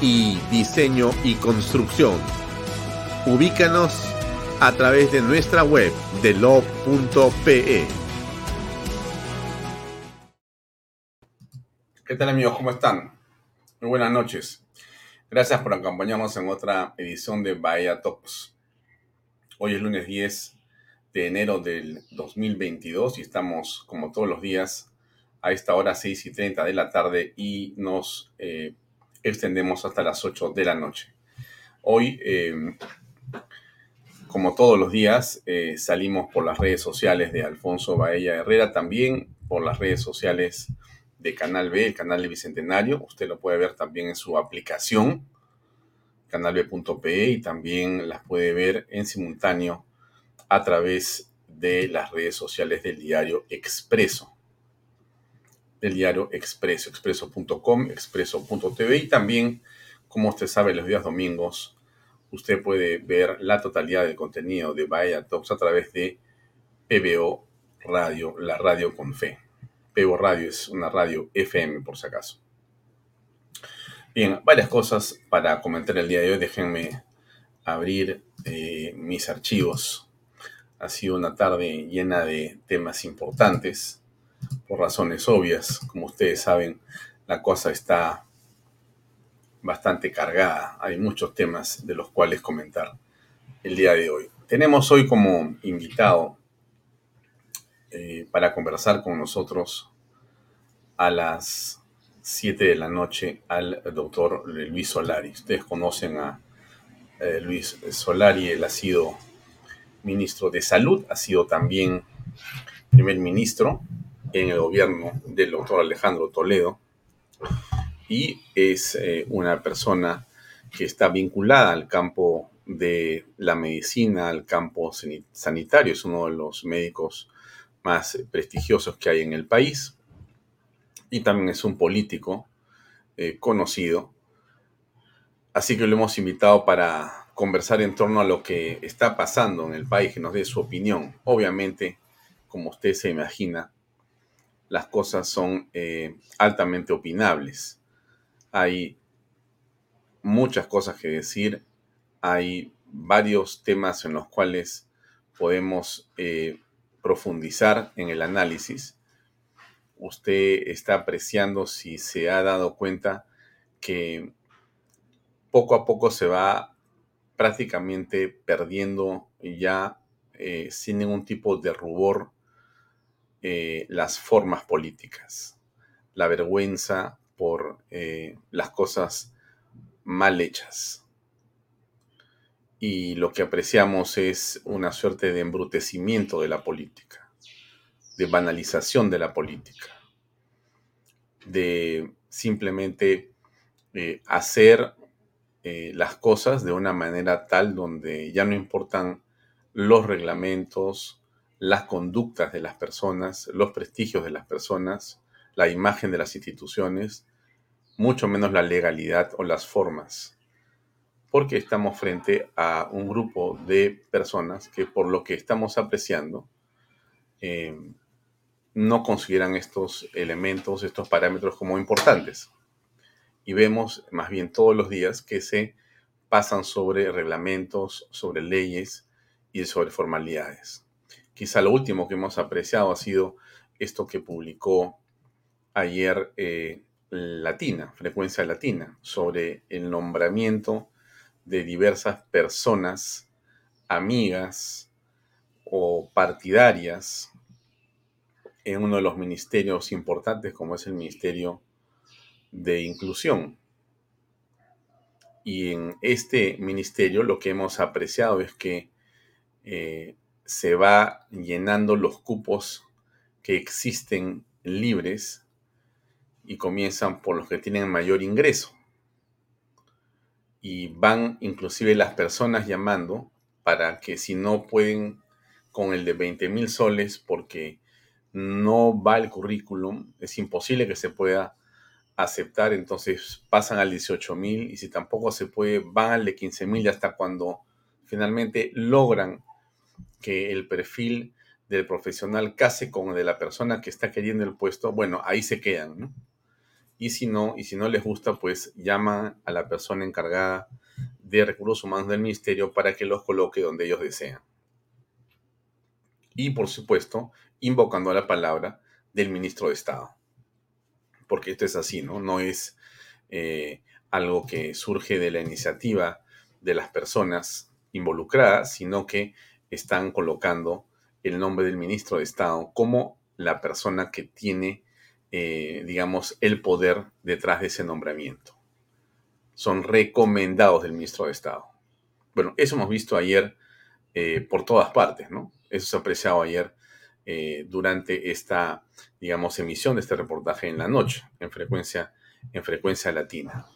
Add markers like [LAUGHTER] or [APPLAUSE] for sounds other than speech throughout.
Y diseño y construcción. Ubícanos a través de nuestra web delo.pe. ¿Qué tal amigos? ¿Cómo están? Muy buenas noches. Gracias por acompañarnos en otra edición de Bahía Talks. Hoy es lunes 10 de enero del 2022 y estamos como todos los días a esta hora 6 y 30 de la tarde y nos eh, extendemos hasta las 8 de la noche. Hoy, eh, como todos los días, eh, salimos por las redes sociales de Alfonso Baella Herrera, también por las redes sociales de Canal B, el canal de Bicentenario. Usted lo puede ver también en su aplicación, canalb.pe, y también las puede ver en simultáneo a través de las redes sociales del diario Expreso. Del diario Expreso, expreso.com, expreso.tv y también, como usted sabe, los días domingos, usted puede ver la totalidad del contenido de Bahía Talks a través de PBO Radio, la radio con fe. Pebo Radio es una radio FM por si acaso. Bien, varias cosas para comentar el día de hoy. Déjenme abrir eh, mis archivos. Ha sido una tarde llena de temas importantes, por razones obvias. Como ustedes saben, la cosa está bastante cargada. Hay muchos temas de los cuales comentar el día de hoy. Tenemos hoy como invitado eh, para conversar con nosotros a las 7 de la noche al doctor Luis Solari. Ustedes conocen a eh, Luis Solari, él ha sido ministro de Salud, ha sido también primer ministro en el gobierno del doctor Alejandro Toledo y es eh, una persona que está vinculada al campo de la medicina, al campo sanitario, es uno de los médicos más prestigiosos que hay en el país y también es un político eh, conocido. Así que lo hemos invitado para conversar en torno a lo que está pasando en el país, que nos dé su opinión. Obviamente, como usted se imagina, las cosas son eh, altamente opinables. Hay muchas cosas que decir, hay varios temas en los cuales podemos eh, profundizar en el análisis usted está apreciando si se ha dado cuenta que poco a poco se va prácticamente perdiendo ya eh, sin ningún tipo de rubor eh, las formas políticas, la vergüenza por eh, las cosas mal hechas. Y lo que apreciamos es una suerte de embrutecimiento de la política de banalización de la política, de simplemente eh, hacer las cosas de una manera tal donde ya no importan los reglamentos, las conductas de las personas, los prestigios de las personas, la imagen de las instituciones, mucho menos la legalidad o las formas. porque estamos frente a un grupo de personas que por lo que estamos apreciando, eh, no consideran estos elementos, estos parámetros como importantes. Y vemos más bien todos los días que se pasan sobre reglamentos, sobre leyes y sobre formalidades. Quizá lo último que hemos apreciado ha sido esto que publicó ayer eh, Latina, Frecuencia Latina, sobre el nombramiento de diversas personas, amigas o partidarias en uno de los ministerios importantes como es el Ministerio de Inclusión. Y en este ministerio lo que hemos apreciado es que eh, se va llenando los cupos que existen libres y comienzan por los que tienen mayor ingreso. Y van inclusive las personas llamando para que si no pueden con el de 20 mil soles porque no va el currículum, es imposible que se pueda aceptar, entonces pasan al 18 mil y si tampoco se puede, van al de 15 mil hasta cuando finalmente logran que el perfil del profesional case con el de la persona que está queriendo el puesto, bueno, ahí se quedan, ¿no? Y si no, y si no les gusta, pues llaman a la persona encargada de recursos humanos del ministerio para que los coloque donde ellos desean. Y por supuesto, invocando la palabra del ministro de Estado. Porque esto es así, ¿no? No es eh, algo que surge de la iniciativa de las personas involucradas, sino que están colocando el nombre del ministro de Estado como la persona que tiene, eh, digamos, el poder detrás de ese nombramiento. Son recomendados del ministro de Estado. Bueno, eso hemos visto ayer eh, por todas partes, ¿no? Eso se ha apreciado ayer eh, durante esta, digamos, emisión de este reportaje en la noche, en frecuencia, en frecuencia latina.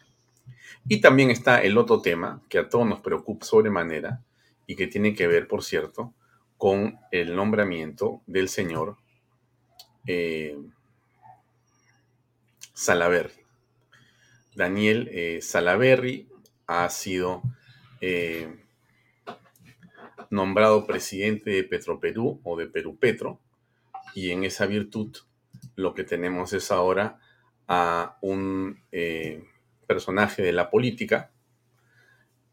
Y también está el otro tema que a todos nos preocupa sobremanera y que tiene que ver, por cierto, con el nombramiento del señor eh, Salaverry. Daniel eh, Salaverry ha sido nombrado presidente de Petroperú o de Perú Petro, y en esa virtud lo que tenemos es ahora a un eh, personaje de la política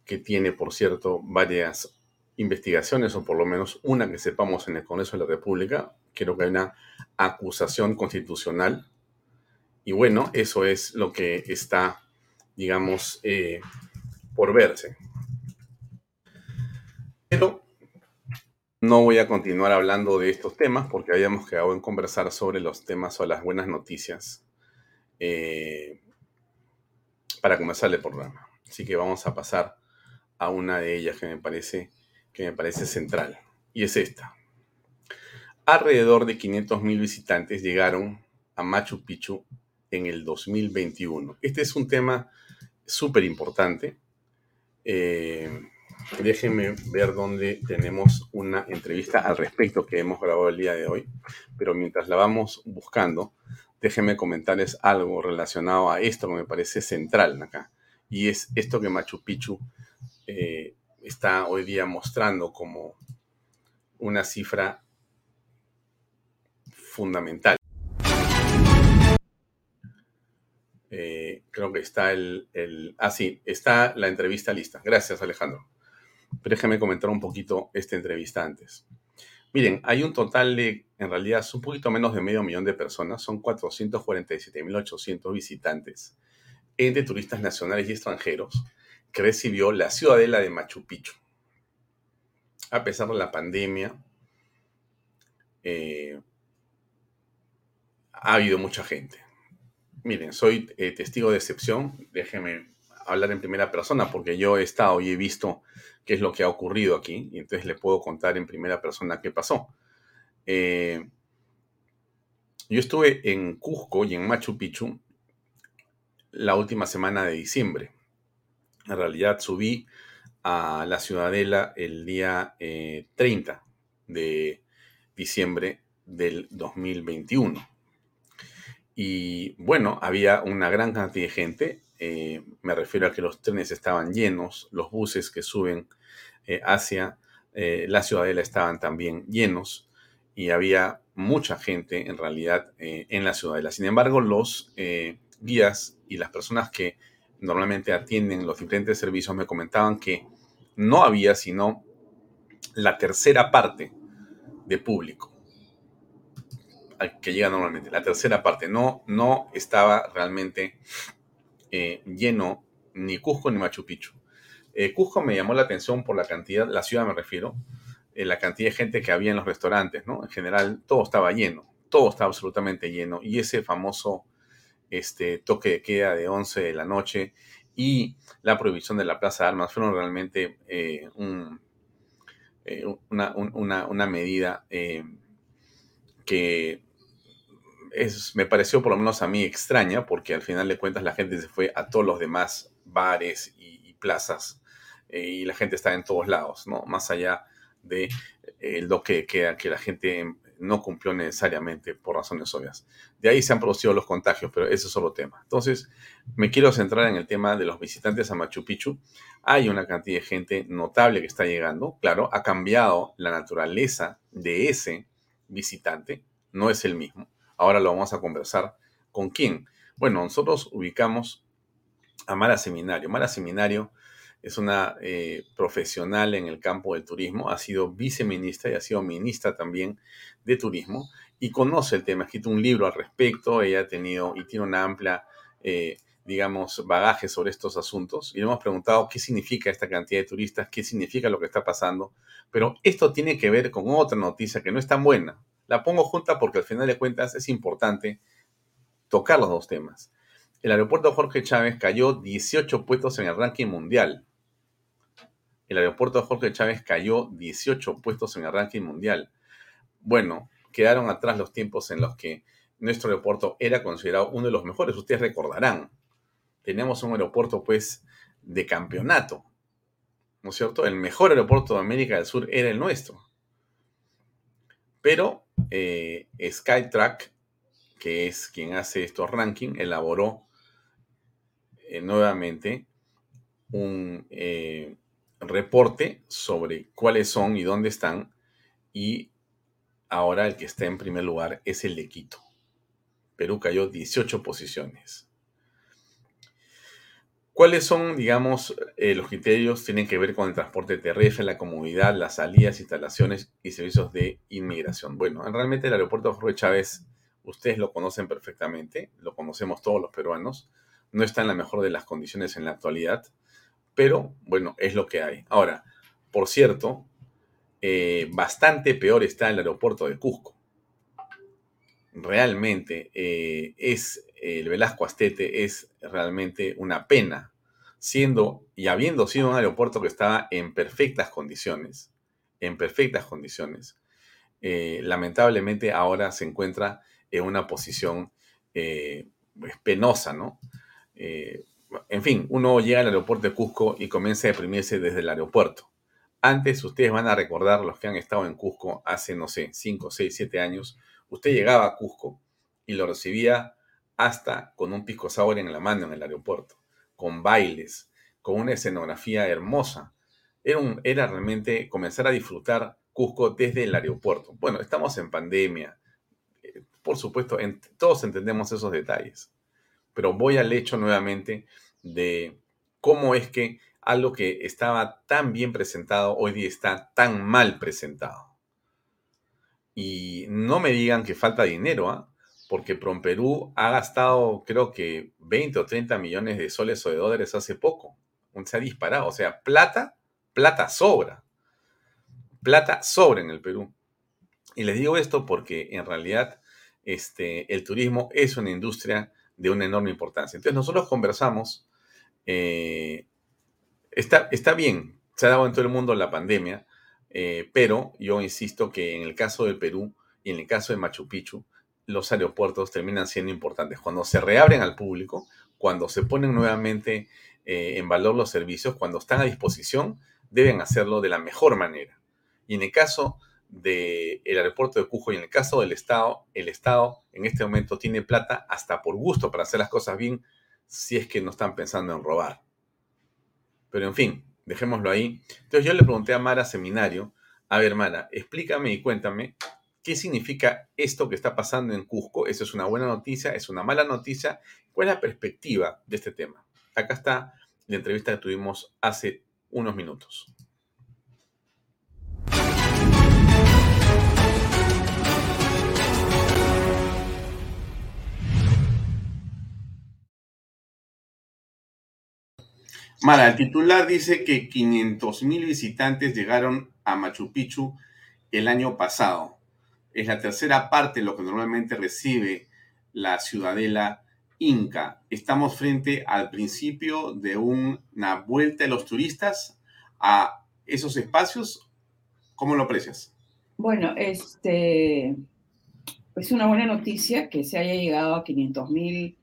que tiene, por cierto, varias investigaciones, o por lo menos una que sepamos en el Congreso de la República. Creo que hay una acusación constitucional. Y bueno, eso es lo que está, digamos, eh, por verse. Pero no voy a continuar hablando de estos temas porque habíamos quedado en conversar sobre los temas o las buenas noticias eh, para comenzar el programa. Así que vamos a pasar a una de ellas que me parece, que me parece central. Y es esta. Alrededor de 500.000 visitantes llegaron a Machu Picchu en el 2021. Este es un tema súper importante. Eh, Déjenme ver dónde tenemos una entrevista al respecto que hemos grabado el día de hoy. Pero mientras la vamos buscando, déjenme comentarles algo relacionado a esto que me parece central acá. Y es esto que Machu Picchu eh, está hoy día mostrando como una cifra fundamental. Eh, creo que está el, el... Ah, sí, está la entrevista lista. Gracias, Alejandro. Pero déjeme comentar un poquito esta entrevista antes. Miren, hay un total de, en realidad, un poquito menos de medio millón de personas, son 447.800 visitantes, entre turistas nacionales y extranjeros, que recibió la ciudadela de Machu Picchu. A pesar de la pandemia, eh, ha habido mucha gente. Miren, soy eh, testigo de excepción, déjenme hablar en primera persona porque yo he estado y he visto qué es lo que ha ocurrido aquí y entonces le puedo contar en primera persona qué pasó. Eh, yo estuve en Cusco y en Machu Picchu la última semana de diciembre. En realidad subí a la ciudadela el día 30 eh, de diciembre del 2021. Y bueno, había una gran cantidad de gente eh, me refiero a que los trenes estaban llenos, los buses que suben eh, hacia la ciudadela estaban también llenos y había mucha gente en realidad en la ciudadela. Sin embargo, los guías y las personas que normalmente atienden los diferentes servicios me comentaban que no había sino la tercera parte de público que llega normalmente. La tercera parte no, no estaba realmente eh, lleno ni Cusco ni Machu Picchu. Eh, Cusco me llamó la atención por la cantidad, la ciudad me refiero, eh, la cantidad de gente que había en los restaurantes, ¿no? En general todo estaba lleno, todo estaba absolutamente lleno. Y ese famoso este, toque de queda de 11 de la noche y la prohibición de la Plaza de Armas fueron realmente una, una, medida que me pareció por lo menos a mí extraña, porque al final de cuentas la gente se fue a todos los demás bares y, plazas eh, y la gente está en todos lados, ¿no? Más allá de eh, el toque que, que la gente no cumplió necesariamente por razones obvias. De ahí se han producido los contagios, pero ese es otro tema. Entonces, me quiero centrar en el tema de los visitantes a Machu Picchu. Hay una cantidad de gente notable que está llegando. Claro, ha cambiado la naturaleza de ese visitante, no es el mismo. Ahora lo vamos a conversar. ¿Con quién? Bueno, nosotros ubicamos a Mara Seminario. Mara Seminario es una eh, profesional en el campo del turismo, ha sido viceministra y ha sido ministra también de turismo y conoce el tema, ha escrito un libro al respecto, ella ha tenido y tiene una amplia, eh, digamos, bagaje sobre estos asuntos y le hemos preguntado qué significa esta cantidad de turistas, qué significa lo que está pasando, pero esto tiene que ver con otra noticia que no es tan buena, la pongo junta porque al final de cuentas es importante tocar los dos temas. El aeropuerto Jorge Chávez cayó 18 puestos en el ranking mundial. El aeropuerto Jorge Chávez cayó 18 puestos en el ranking mundial. Bueno, quedaron atrás los tiempos en los que nuestro aeropuerto era considerado uno de los mejores. Ustedes recordarán, teníamos un aeropuerto pues de campeonato, ¿no es cierto? El mejor aeropuerto de América del Sur era el nuestro. Pero eh, Skytrack, que es quien hace estos rankings, elaboró eh, nuevamente un eh, reporte sobre cuáles son y dónde están. Y ahora el que está en primer lugar es el de Quito. Perú cayó 18 posiciones. ¿Cuáles son, digamos, eh, los criterios? Tienen que ver con el transporte terrestre, la comodidad, las salidas, instalaciones y servicios de inmigración. Bueno, realmente el aeropuerto Jorge Chávez, ustedes lo conocen perfectamente, lo conocemos todos los peruanos, no está en la mejor de las condiciones en la actualidad, pero bueno, es lo que hay. Ahora, por cierto, eh, bastante peor está el aeropuerto de Cusco. Realmente eh, es el Velasco Astete es realmente una pena, siendo y habiendo sido un aeropuerto que estaba en perfectas condiciones, en perfectas condiciones, eh, lamentablemente ahora se encuentra en una posición pues, penosa, ¿no? Eh, en fin, uno llega al aeropuerto de Cusco y comienza a deprimirse desde el aeropuerto. Antes, ustedes van a recordar, los que han estado en Cusco hace, no sé, 5, 6, 7 años, usted llegaba a Cusco y lo recibía hasta con un pisco sour en la mano en el aeropuerto, con bailes, con una escenografía hermosa. Era, realmente comenzar a disfrutar Cusco desde el aeropuerto. Bueno, estamos en pandemia, eh, por supuesto, todos entendemos esos detalles, pero voy al hecho nuevamente de cómo es que algo que estaba tan bien presentado hoy día está tan mal presentado. Y no me digan que falta dinero, ¿ah? porque Promperú ha gastado creo que 20 o 30 millones de soles o de dólares hace poco. Se ha disparado. O sea, plata, plata sobra. Plata sobra en el Perú. Y les digo esto porque en realidad este, el turismo es una industria de una enorme importancia. Entonces nosotros conversamos, eh, está, está bien, se ha dado en todo el mundo la pandemia, eh, pero yo insisto que en el caso del Perú y en el caso de Machu Picchu, los aeropuertos terminan siendo importantes. Cuando se reabren al público, cuando se ponen nuevamente eh, en valor los servicios, cuando están a disposición, deben hacerlo de la mejor manera. Y en el caso del aeropuerto de Cujo y en el caso del Estado, el Estado en este momento tiene plata hasta por gusto para hacer las cosas bien, si es que no están pensando en robar. Pero en fin, dejémoslo ahí. Entonces yo le pregunté a Mara Seminario, a ver Mara, explícame y cuéntame qué significa esto que está pasando en Cusco. ¿Eso es una buena noticia? ¿Es una mala noticia? ¿Cuál es la perspectiva de este tema? Acá está la entrevista que tuvimos hace unos minutos. Mara, el titular dice que 500.000 visitantes llegaron a Machu Picchu el año pasado. Es la tercera parte de lo que normalmente recibe la ciudadela inca. Estamos frente al principio de una vuelta de los turistas a esos espacios. ¿Cómo lo aprecias? Bueno, este es una buena noticia que se haya llegado a 500.000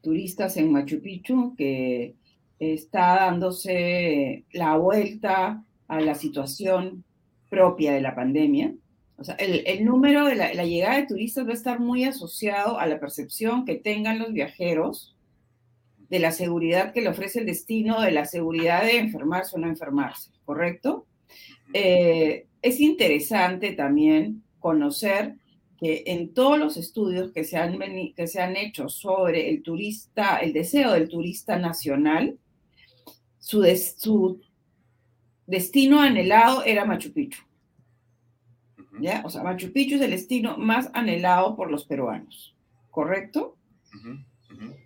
turistas en Machu Picchu, que está dándose la vuelta a la situación propia de la pandemia. O sea, el, número de la, llegada de turistas va a estar muy asociado a la percepción que tengan los viajeros de la seguridad que le ofrece el destino, de la seguridad de enfermarse o no enfermarse, ¿correcto? Eh, es interesante también conocer que en todos los estudios que se, han, que se han hecho sobre el turista, el deseo del turista nacional, su, destino anhelado era Machu Picchu. ¿Ya? O sea, Machu Picchu es el destino más anhelado por los peruanos, ¿correcto?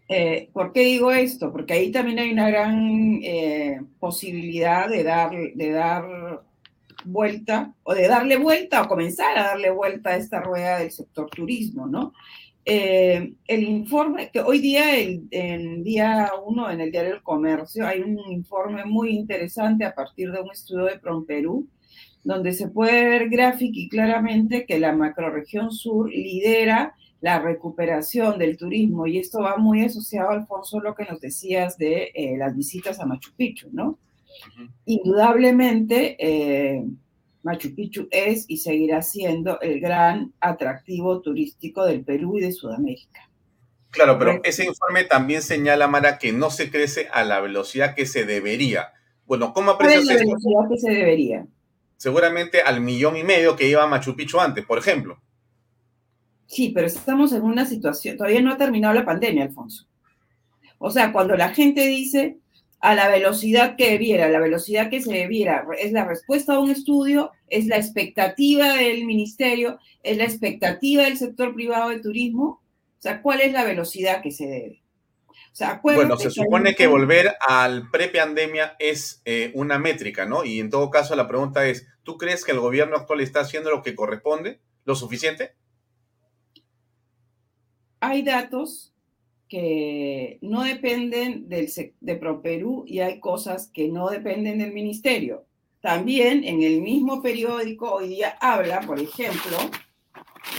Eh, ¿Por qué digo esto? Porque ahí también hay una gran eh, posibilidad de dar, de dar vuelta, o de darle vuelta, o comenzar a darle vuelta a esta rueda del sector turismo, ¿no? Eh, el informe, que hoy día, el, día uno en el diario El Comercio, hay un informe muy interesante a partir de un estudio de Perú donde se puede ver gráfica y claramente que la macroregión sur lidera la recuperación del turismo, y esto va muy asociado, Alfonso, lo que nos decías de eh, las visitas a Machu Picchu, ¿no? Indudablemente, eh, Machu Picchu es y seguirá siendo el gran atractivo turístico del Perú y de Sudamérica. Claro, pero ese informe también señala, Mara, que no se crece a la velocidad que se debería. Bueno, ¿cómo aprecias ¿Cuál es la velocidad que se debería? Seguramente al millón y medio que iba Machu Picchu antes, por ejemplo. Sí, pero estamos en una situación, todavía no ha terminado la pandemia, Alfonso. O sea, cuando la gente dice, a la velocidad que debiera, la velocidad que se debiera. Es la respuesta a un estudio, es la expectativa del ministerio, es la expectativa del sector privado de turismo. O sea, ¿cuál es la velocidad que se debe? O sea, bueno, se supone que volver al pre-pandemia es eh, una métrica, ¿no? Y en todo caso la pregunta es, ¿tú crees que el gobierno actual está haciendo lo que corresponde? ¿Lo suficiente? Hay datos que no dependen del, de ProPerú y hay cosas que no dependen del ministerio. También en el mismo periódico hoy día habla, por ejemplo,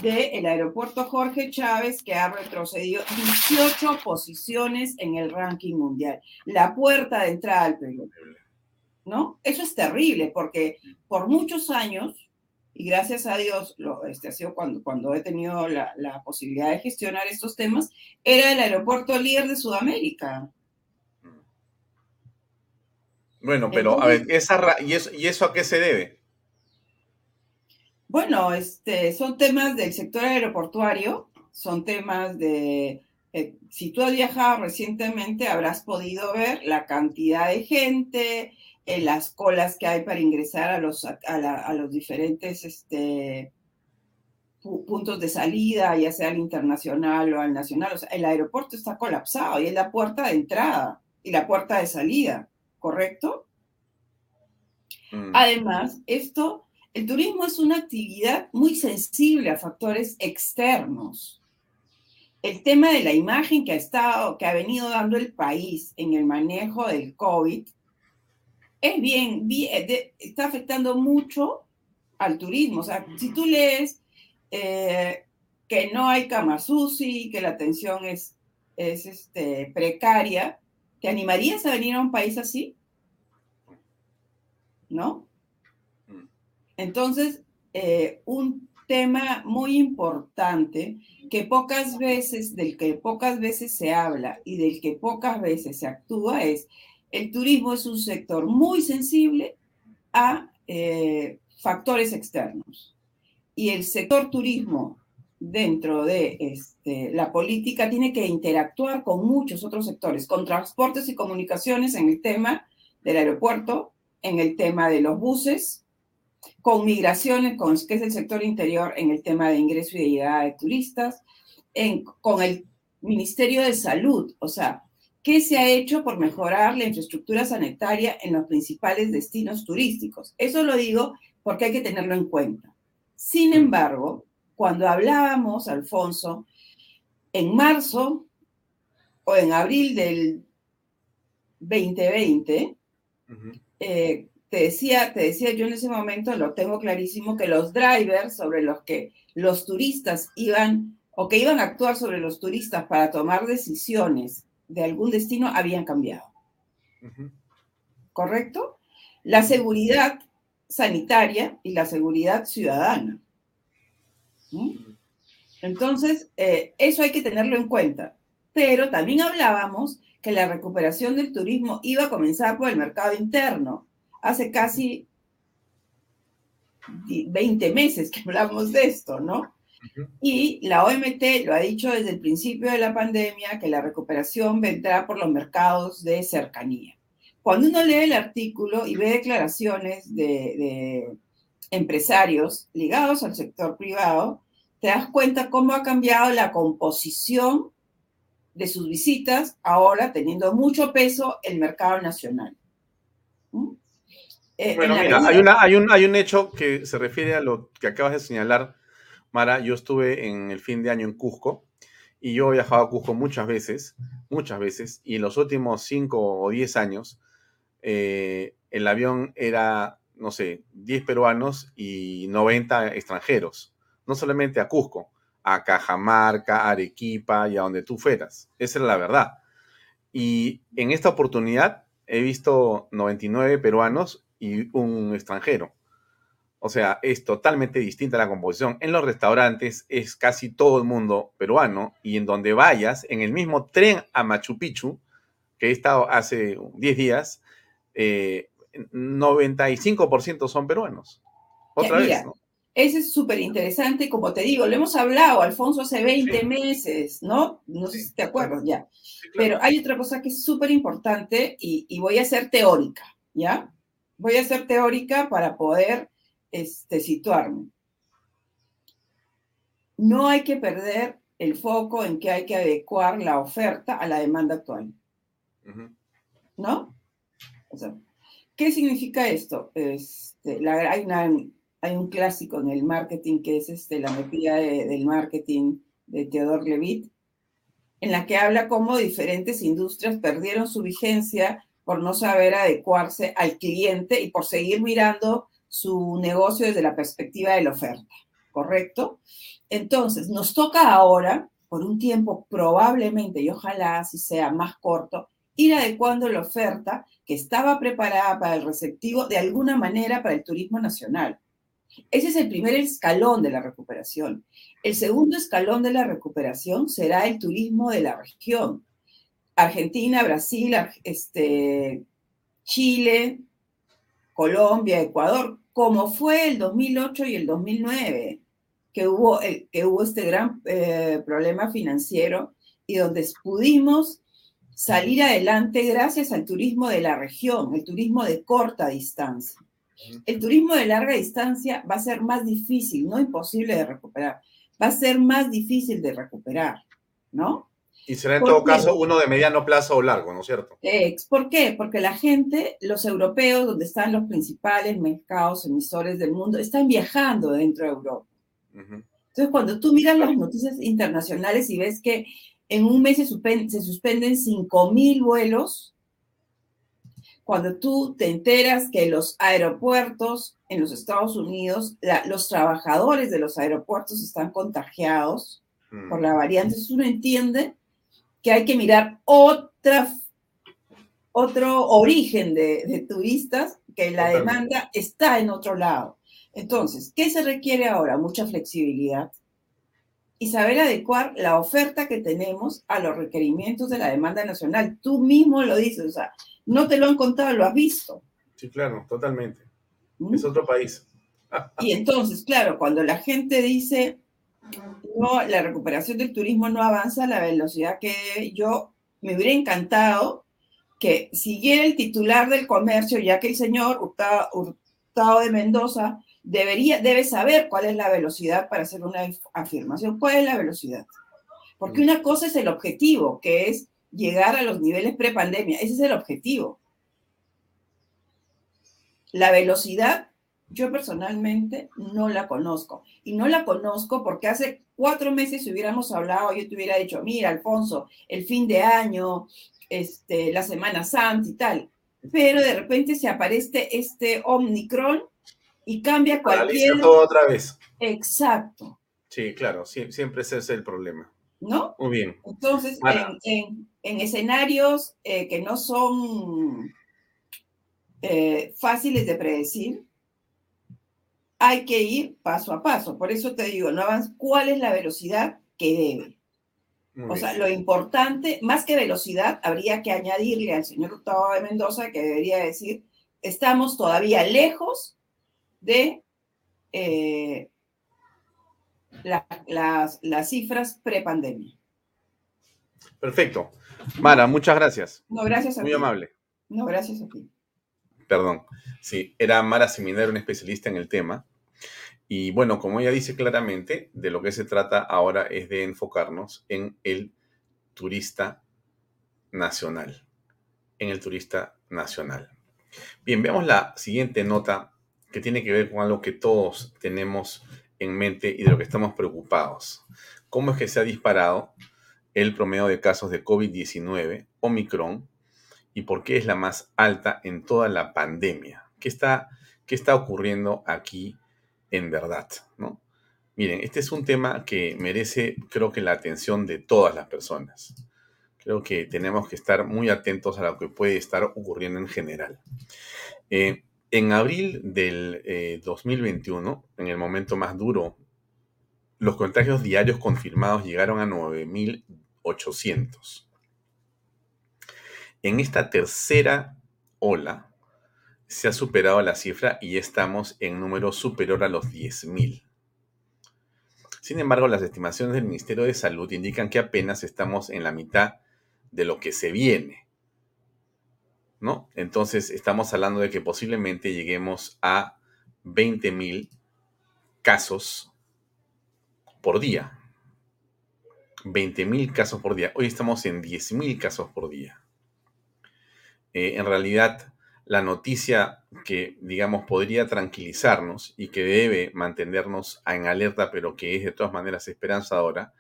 del aeropuerto Jorge Chávez que ha retrocedido 18 posiciones en el ranking mundial. La puerta de entrada al Perú. ¿No? Eso es terrible porque por muchos años y gracias a Dios, lo, este ha sido cuando, cuando he tenido la, la, posibilidad de gestionar estos temas, era el aeropuerto líder de Sudamérica. Bueno, pero a ver, esa, ¿y, eso, ¿y eso a qué se debe? Bueno, este, son temas del sector aeroportuario, son temas de, eh, si tú has viajado recientemente, habrás podido ver la cantidad de gente, en las colas que hay para ingresar a los, a, los diferentes este, puntos de salida, ya sea al internacional o al nacional. O sea, el aeropuerto está colapsado y es la puerta de entrada y la puerta de salida, ¿correcto? Mm. Además, esto, el turismo es una actividad muy sensible a factores externos. El tema de la imagen que ha estado, que ha venido dando el país en el manejo del COVID es bien, eh, está afectando mucho al turismo. O sea, si tú lees eh, que no hay camas UCI, que la atención es, es este, precaria, ¿te animarías a venir a un país así? ¿No? Mm. Entonces, eh, un tema muy importante que pocas veces, del que pocas veces se habla y del que pocas veces se actúa es, el turismo es un sector muy sensible a eh, factores externos. Y el sector turismo dentro de este, la política tiene que interactuar con muchos otros sectores, con transportes y comunicaciones en el tema del aeropuerto, en el tema de los buses, con migraciones, con, que es el sector interior en el tema de ingreso y de llegada de turistas, en, con el Ministerio de Salud, o sea, ¿qué se ha hecho por mejorar la infraestructura sanitaria en los principales destinos turísticos? Eso lo digo porque hay que tenerlo en cuenta. Sin embargo, cuando hablábamos, Alfonso, en marzo o en abril del 2020, eh, te, decía, te decía yo en ese momento, lo tengo clarísimo, que los drivers sobre los que los turistas iban o que iban a actuar sobre los turistas para tomar decisiones de algún destino habían cambiado. ¿Correcto? La seguridad sanitaria y la seguridad ciudadana. Entonces, eh, eso hay que tenerlo en cuenta. Pero también hablábamos que la recuperación del turismo iba a comenzar por el mercado interno. Hace casi 20 meses que hablamos de esto, ¿no? Y la OMT lo ha dicho desde el principio de la pandemia que la recuperación vendrá por los mercados de cercanía. Cuando uno lee el artículo y ve declaraciones de empresarios ligados al sector privado, te das cuenta cómo ha cambiado la composición de sus visitas, ahora teniendo mucho peso el mercado nacional. ¿Mm? Eh, bueno, mira, hay, una, hay, un, hay un hecho que se refiere a lo que acabas de señalar, Mara. Yo estuve en el fin de año en Cusco y yo he viajado a Cusco muchas veces, muchas veces, y en los últimos cinco o diez años eh, el avión era no sé, 10 peruanos y 90 extranjeros. No solamente a Cusco, a Cajamarca, Arequipa y a donde tú fueras. Esa es la verdad. Y en esta oportunidad he visto 99 peruanos y un extranjero. O sea, es totalmente distinta la composición. En los restaurantes es casi todo el mundo peruano y en donde vayas, en el mismo tren a Machu Picchu, que he estado hace 10 días, eh, 95% son peruanos. Otra vez, ¿no? Ese es súper interesante, como te digo, lo hemos hablado, Alfonso, hace 20 meses, ¿no? No sé si te acuerdas ya. Pero hay otra cosa que es súper importante y, voy a ser teórica, ¿ya? Voy a ser teórica para poder este, situarme. No hay que perder el foco en que hay que adecuar la oferta a la demanda actual. ¿No? O sea, ¿Qué significa esto? Este, hay, un clásico en el marketing que es este, la metida del marketing de Theodore Levitt, en la que habla cómo diferentes industrias perdieron su vigencia por no saber adecuarse al cliente y por seguir mirando su negocio desde la perspectiva de la oferta, ¿correcto? Entonces, nos toca ahora, por un tiempo probablemente, y ojalá así sea más corto, ir adecuando la oferta que estaba preparada para el receptivo de alguna manera para el turismo nacional. Ese es el primer escalón de la recuperación. El segundo escalón de la recuperación será el turismo de la región. Argentina, Brasil, este, Chile, Colombia, Ecuador, como fue el 2008 y el 2009, que hubo, que hubo este gran eh, problema financiero y donde pudimos salir adelante gracias al turismo de la región, el turismo de corta distancia. El turismo de larga distancia va a ser más difícil, no imposible de recuperar, va a ser más difícil de recuperar, ¿no? Y será en todo caso uno de mediano plazo o largo, ¿no es cierto? ¿Por qué? Porque la gente, los europeos, donde están los principales mercados emisores del mundo, están viajando dentro de Europa. Entonces, cuando tú miras las noticias internacionales y ves que en un mes se, suspenden 5.000 vuelos. Cuando tú te enteras que los aeropuertos en los Estados Unidos, los trabajadores de los aeropuertos están contagiados por mm. la variante, uno entiende que hay que mirar otra, otro origen de, turistas, que la demanda está en otro lado. Entonces, ¿qué se requiere ahora? Mucha flexibilidad y saber adecuar la oferta que tenemos a los requerimientos de la demanda nacional. Tú mismo lo dices, o sea, no te lo han contado, lo has visto. Sí, claro, totalmente. ¿Mm? Es otro país. [LAUGHS] y entonces, claro, cuando la gente dice, no, la recuperación del turismo no avanza a la velocidad que yo me hubiera encantado que siguiera el titular del comercio, ya que el señor Hurtado, de Mendoza debería, debe saber cuál es la velocidad para hacer una afirmación. ¿Cuál es la velocidad? Porque mm. una cosa es el objetivo, que es llegar a los niveles prepandemia. Ese es el objetivo. La velocidad, yo personalmente no la conozco. Y no la conozco porque hace cuatro meses si hubiéramos hablado, yo te hubiera dicho, mira, Alfonso, el fin de año, este, la Semana Santa y tal. Pero de repente se aparece este Omicron y cambia cualquier... todo otra vez. Exacto. Sí, claro, siempre ese es el problema. ¿No? Muy bien. Entonces, en, escenarios eh, que no son eh, fáciles de predecir, hay que ir paso a paso. Por eso te digo, no cuál es la velocidad que debe. o sea, lo importante, más que velocidad, habría que añadirle al señor Gustavo de Mendoza que debería decir, estamos todavía lejos de eh, las, las cifras prepandemia. Perfecto. Mara, muchas gracias. No, gracias a Muy amable. No, gracias a ti. Perdón. Sí, era Mara Seminero, un especialista en el tema. Y bueno, como ella dice claramente, de lo que se trata ahora es de enfocarnos en el turista nacional. En el turista nacional. Bien, veamos la siguiente nota que tiene que ver con algo que todos tenemos en mente y de lo que estamos preocupados. ¿Cómo es que se ha disparado el promedio de casos de COVID-19, Omicron, y por qué es la más alta en toda la pandemia? ¿Qué está, qué está ocurriendo aquí en verdad? ¿no? Miren, este es un tema que merece, creo que, la atención de todas las personas. Creo que tenemos que estar muy atentos a lo que puede estar ocurriendo en general. Eh, en abril del 2021, eh, en el momento más duro, los contagios diarios confirmados llegaron a 9.800. En esta tercera ola se ha superado la cifra y estamos en número superior a los 10.000. Sin embargo, las estimaciones del Ministerio de Salud indican que apenas estamos en la mitad de lo que se viene. ¿no? Entonces estamos hablando de que posiblemente lleguemos a 20.000 casos por día. 20.000 casos por día. Hoy estamos en 10.000 casos por día. Eh, en realidad, la noticia que, digamos, podría tranquilizarnos y que debe mantenernos en alerta, pero que es de todas maneras esperanzadora,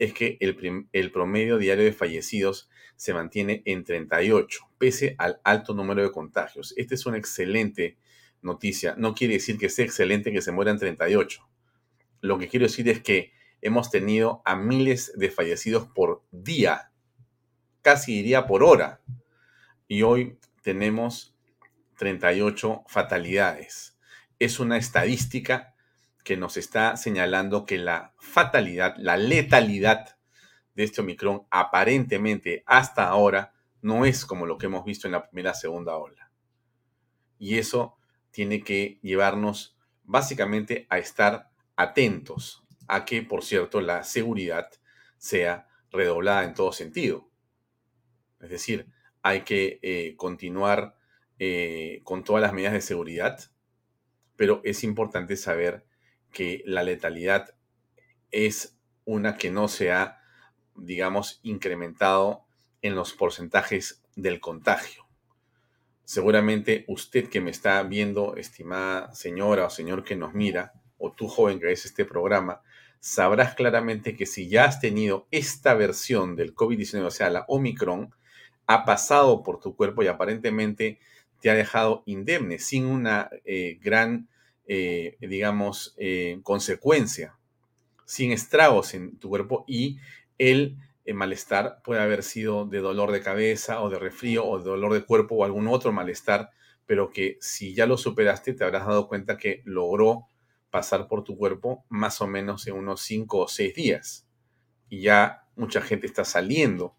es que el, el promedio diario de fallecidos se mantiene en 38, pese al alto número de contagios. Esta es una excelente noticia. No quiere decir que sea excelente que se mueran 38. Lo que quiero decir es que hemos tenido a miles de fallecidos por día, casi diría por hora. Y hoy tenemos 38 fatalidades. Es una estadística que nos está señalando que la fatalidad, la letalidad de este Omicron aparentemente hasta ahora no es como lo que hemos visto en la primera segunda ola. Y eso tiene que llevarnos básicamente a estar atentos a que, por cierto, la seguridad sea redoblada en todo sentido. Es decir, hay que eh, continuar eh, con todas las medidas de seguridad, pero es importante saber que la letalidad es una que no se ha digamos, incrementado en los porcentajes del contagio. Seguramente usted que me está viendo, estimada señora o señor que nos mira, o tú joven que ves este programa, sabrás claramente que si ya has tenido esta versión del COVID-19, o sea, la Omicron, ha pasado por tu cuerpo y aparentemente te ha dejado indemne, sin una eh, gran, eh, digamos, eh, consecuencia, sin estragos en tu cuerpo y el, malestar puede haber sido de dolor de cabeza o de resfrío o de dolor de cuerpo o algún otro malestar pero que si ya lo superaste te habrás dado cuenta que logró pasar por tu cuerpo más o menos en unos 5 o 6 días. Y ya mucha gente está saliendo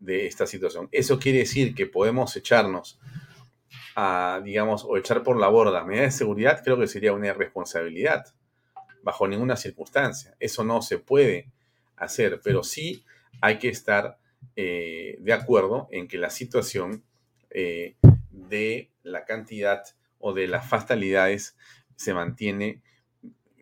de esta situación. Eso quiere decir que podemos echarnos a, digamos, o echar por la borda medidas de seguridad, creo que sería una irresponsabilidad, bajo ninguna circunstancia. Eso no se puede hacer, pero sí hay que estar eh, de acuerdo en que la situación eh, de la cantidad o de las fatalidades se mantiene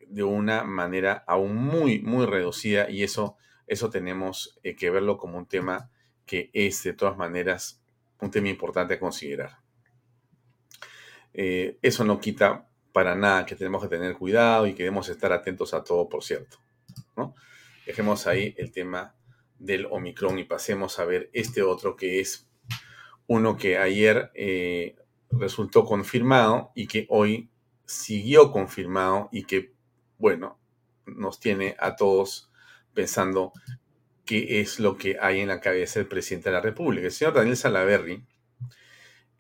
de una manera aún muy, muy reducida y eso, eso tenemos eh, que verlo como un tema que es de todas maneras un tema importante a considerar. Eso no quita para nada que tenemos que tener cuidado y que debemos estar atentos a todo, por cierto. Dejemos ahí el tema del Omicron y pasemos a ver este otro que es uno que ayer eh, resultó confirmado y que hoy siguió confirmado y que, bueno, nos tiene a todos pensando qué es lo que hay en la cabeza del presidente de la República. El señor Daniel Salaverry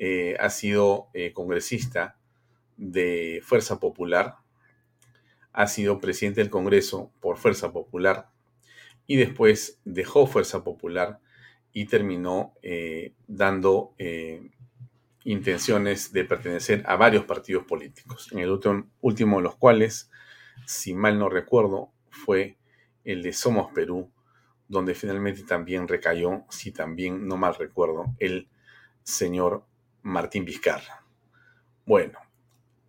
eh, ha sido eh, congresista de Fuerza Popular, ha sido presidente del Congreso por Fuerza Popular y después dejó Fuerza Popular y terminó eh, dando intenciones de pertenecer a varios partidos políticos, en el último, último de los cuales, si mal no recuerdo, fue el de Somos Perú, donde finalmente también recayó, si también no mal recuerdo, el señor Martín Vizcarra. Bueno,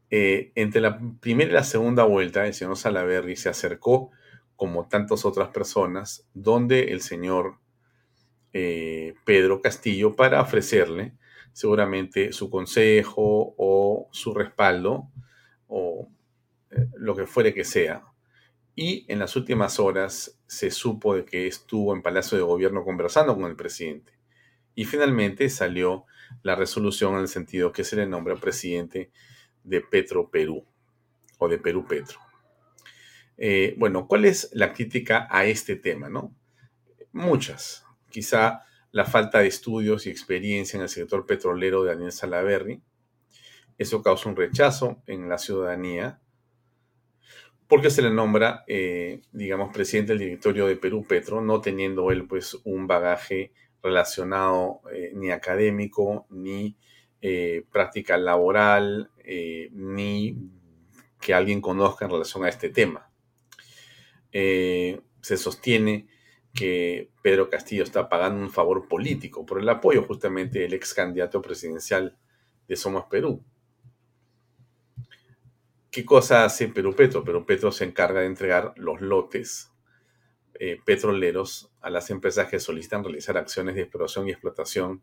eh, entre la primera y la segunda vuelta, el señor Salaverry se acercó, como tantas otras personas, donde el señor eh, Pedro Castillo para ofrecerle seguramente su consejo o su respaldo o eh, lo que fuere que sea. Y en las últimas horas se supo de que estuvo en Palacio de Gobierno conversando con el presidente. Y finalmente salió la resolución en el sentido que se le nombra presidente de Petro Perú o de Perú Petro. Eh, bueno, ¿cuál es la crítica a este tema? No? Muchas. Quizá la falta de estudios y experiencia en el sector petrolero de Daniel Salaverry. Eso causa un rechazo en la ciudadanía porque se le nombra, eh, digamos, presidente del directorio de Perú Petro, no teniendo él pues un bagaje relacionado eh, ni académico, ni práctica laboral, ni que alguien conozca en relación a este tema. Eh, se sostiene que Pedro Castillo está pagando un favor político por el apoyo justamente del ex candidato presidencial de Somos Perú. ¿Qué cosa hace Perú Petro? Perú Petro se encarga de entregar los lotes eh, petroleros a las empresas que solicitan realizar acciones de exploración y explotación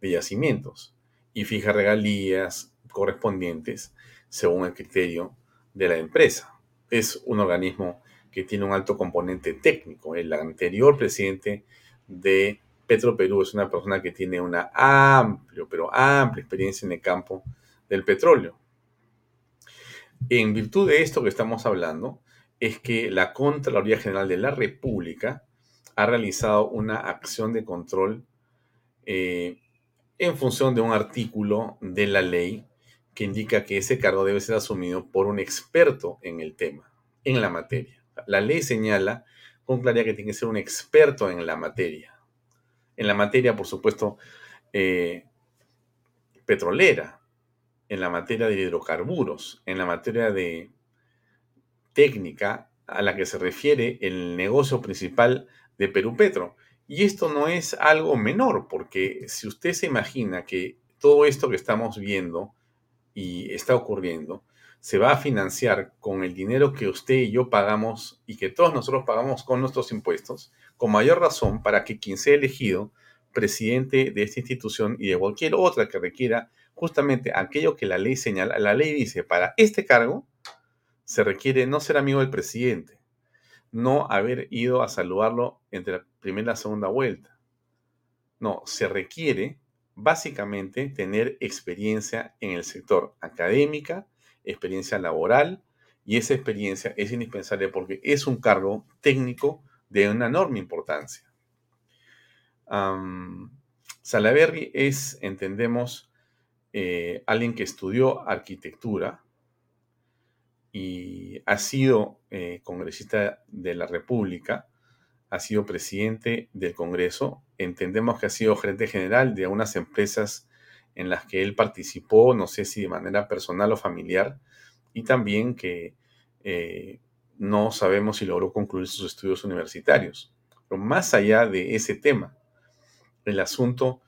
de yacimientos y fija regalías correspondientes según el criterio de la empresa. Es un organismo que tiene un alto componente técnico. El anterior presidente de Petro Perú es una persona que tiene una amplia, pero amplia experiencia en el campo del petróleo. En virtud de esto que estamos hablando, es que la Contraloría General de la República ha realizado una acción de control eh, en función de un artículo de la ley que indica que ese cargo debe ser asumido por un experto en el tema, en la materia. La ley señala con claridad que tiene que ser un experto en la materia. En la materia, por supuesto, eh, petrolera, en la materia de hidrocarburos, en la materia de técnica a la que se refiere el negocio principal de Perú Petro. Y esto no es algo menor, porque si usted se imagina que todo esto que estamos viendo y está ocurriendo se va a financiar con el dinero que usted y yo pagamos y que todos nosotros pagamos con nuestros impuestos, con mayor razón para que quien sea elegido presidente de esta institución y de cualquier otra que requiera justamente aquello que la ley señala, la ley dice, para este cargo se requiere no ser amigo del presidente, no haber ido a saludarlo entre la primera y la segunda vuelta. No, se requiere básicamente tener experiencia en el sector académica, experiencia laboral y esa experiencia es indispensable porque es un cargo técnico de una enorme importancia. Salaberry es, entendemos, eh, alguien que estudió arquitectura y ha sido eh, congresista de la República, ha sido presidente del Congreso, entendemos que ha sido gerente general de unas empresas en las que él participó, no sé si de manera personal o familiar, y también que eh, no sabemos si logró concluir sus estudios universitarios. Pero más allá de ese tema, el asunto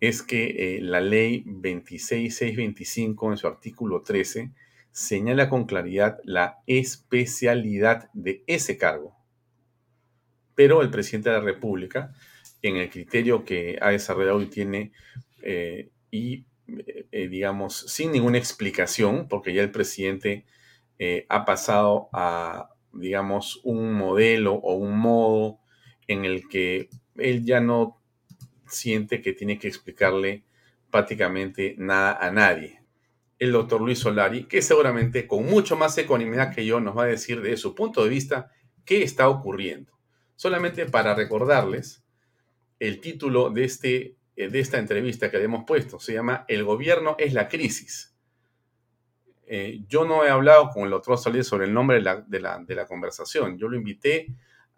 es que eh, la ley 26625 en su artículo 13 señala con claridad la especialidad de ese cargo. Pero el presidente de la República, en el criterio que ha desarrollado y tiene, eh, y eh, digamos, sin ninguna explicación, porque ya el presidente ha pasado a, digamos, un modelo o un modo en el que él ya no siente que tiene que explicarle prácticamente nada a nadie. El doctor Luis Solari, que seguramente con mucho más ecuanimidad que yo nos va a decir de su punto de vista qué está ocurriendo. Solamente para recordarles, el título de, este, eh, de esta entrevista que hemos puesto se llama El gobierno es la crisis. Eh, yo no he hablado con el doctor Solari sobre el nombre de la, de la, conversación. Yo lo invité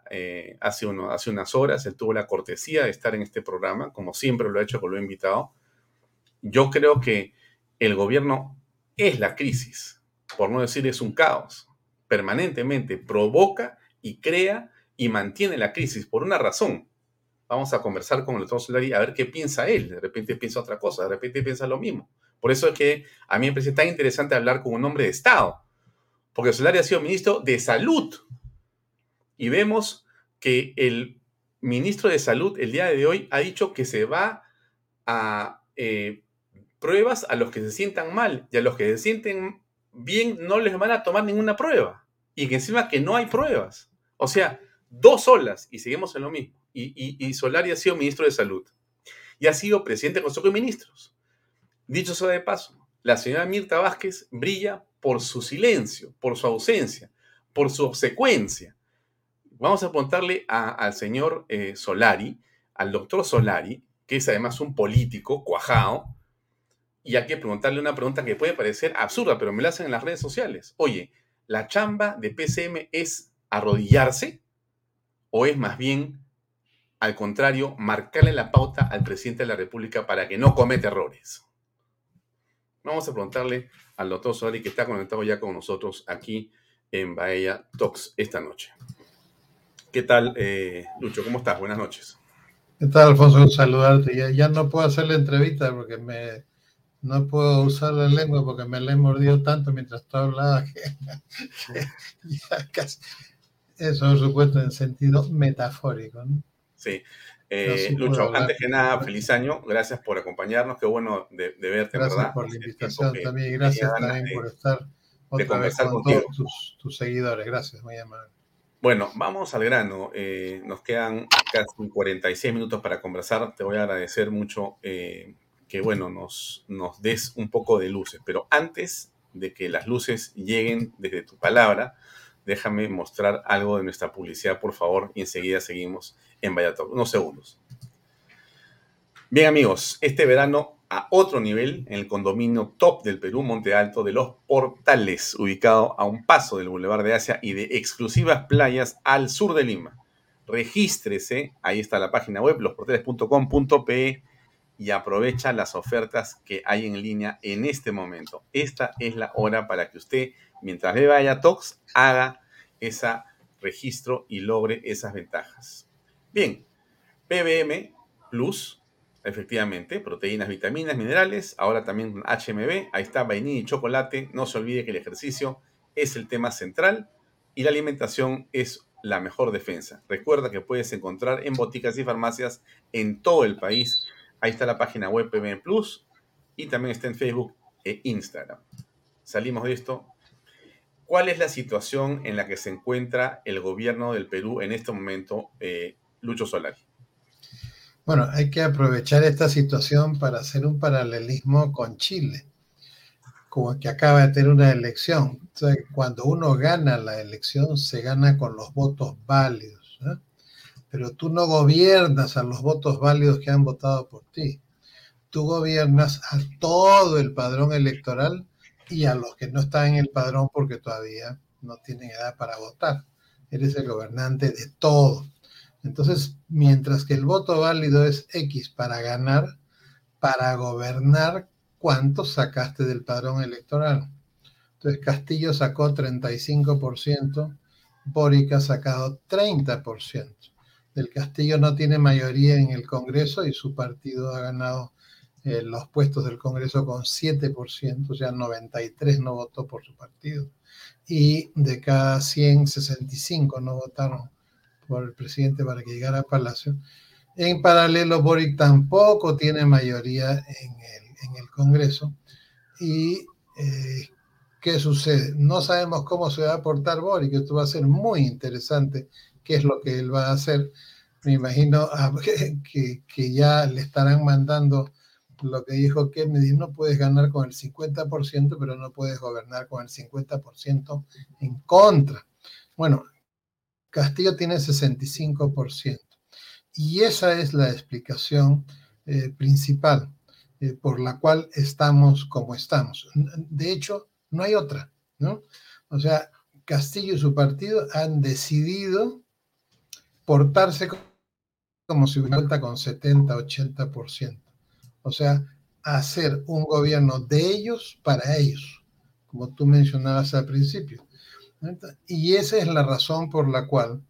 eh, hace, hace unas horas. Él tuvo la cortesía de estar en este programa, como siempre lo ha hecho, con lo he invitado. Yo creo que el gobierno es la crisis, por no decir es un caos. Permanentemente provoca y crea y mantiene la crisis por una razón. Vamos a conversar con el doctor Solari a ver qué piensa él. De repente piensa otra cosa, de repente piensa lo mismo. Por eso es que a mí me parece tan interesante hablar con un hombre de Estado, porque Solari ha sido ministro de Salud y vemos que el ministro de Salud el día de hoy ha dicho que se va a eh, pruebas a los que se sientan mal y a los que se sienten bien no les van a tomar ninguna prueba. Y que encima que no hay pruebas. O sea, dos olas y seguimos en lo mismo. Y, Solari ha sido ministro de Salud y ha sido presidente del Consejo de Ministros. Dicho eso de paso, la señora Mirta Vázquez brilla por su silencio, por su ausencia, por su obsecuencia. Vamos a preguntarle al señor eh, Solari, al doctor Solari, que es además un político cuajado, y hay que preguntarle una pregunta que puede parecer absurda, pero me la hacen en las redes sociales. Oye, ¿la chamba de PCM es arrodillarse o es más bien, al contrario, marcarle la pauta al presidente de la República para que no cometa errores? Vamos a preguntarle al doctor Solari, que está conectado ya con nosotros aquí en Bahía Talks esta noche. ¿Qué tal, eh, Lucho? ¿Cómo estás? Buenas noches. ¿Qué tal, Alfonso? Saludarte. Ya, ya no puedo hacer la entrevista porque me, no puedo usar la lengua porque me la he mordido tanto mientras tú hablabas que, [LAUGHS] ya casi, eso por supuesto en sentido metafórico. ¿no? Sí. Eh, Lucho, antes que nada, feliz año. Gracias por acompañarnos. Qué bueno de, verte, gracias ¿verdad? por la invitación también. Gracias también por estar otra vez con todos tus, tus seguidores. Gracias, muy amable. Bueno, vamos al grano. Eh, nos quedan casi 46 minutos para conversar. Te voy a agradecer mucho eh, que, bueno, nos, des un poco de luces. Pero antes de que las luces lleguen desde tu palabra, déjame mostrar algo de nuestra publicidad, por favor, y enseguida seguimos en Vallator. Unos segundos. Bien, amigos, este verano a otro nivel en el condominio top del Perú, Monte Alto, de los Portales, ubicado a un paso del Boulevard de Asia y de exclusivas playas al sur de Lima. Regístrese, ahí está la página web, losportales.com.pe y aprovecha las ofertas que hay en línea en este momento. Esta es la hora para que usted, mientras le vaya Tox, haga ese registro y logre esas ventajas. Bien, PBM Plus Efectivamente, proteínas, vitaminas, minerales, ahora también HMB, ahí está vainilla y chocolate. No se olvide que el ejercicio es el tema central y la alimentación es la mejor defensa. Recuerda que puedes encontrar en boticas y farmacias en todo el país. Ahí está la página web PBM Plus y también está en Facebook e Instagram. Salimos de esto. ¿Cuál es la situación en la que se encuentra el gobierno del Perú en este momento, eh, Lucho Solari? Bueno, hay que aprovechar esta situación para hacer un paralelismo con Chile, como que acaba de tener una elección. cuando uno gana la elección, se gana con los votos válidos, pero tú no gobiernas a los votos válidos que han votado por ti. tú gobiernas a todo el padrón electoral y a los que no están en el padrón porque todavía no tienen edad para votar. Eres el gobernante de todo. Entonces, mientras que el voto válido es X para ganar, para gobernar, ¿cuánto sacaste del padrón electoral? Entonces, Castillo sacó 35%, Boric ha sacado 30%. Del Castillo no tiene mayoría en el Congreso y su partido ha ganado eh, los puestos del Congreso con 7%, o sea, 93 no votó por su partido. Y de cada 100, 65 no votaron por el presidente para que llegara a Palacio. En paralelo, Boric tampoco tiene mayoría en el, Congreso. ¿Y eh, qué sucede? No sabemos cómo se va a portar Boric. Esto va a ser muy interesante qué es lo que él va a hacer. Me imagino [LAUGHS] que, que ya le estarán mandando lo que dijo Kennedy, no puedes ganar con el 50%, pero no puedes gobernar con el 50% en contra. Bueno, Castillo tiene 65%. Y esa es la explicación eh, principal eh, por la cual estamos como estamos. De hecho, no hay otra, ¿no? O sea, Castillo y su partido han decidido portarse como si hubiera vuelta con 70, 80%. O sea, hacer un gobierno de ellos para ellos, como tú mencionabas al principio. Y esa es la razón por la cual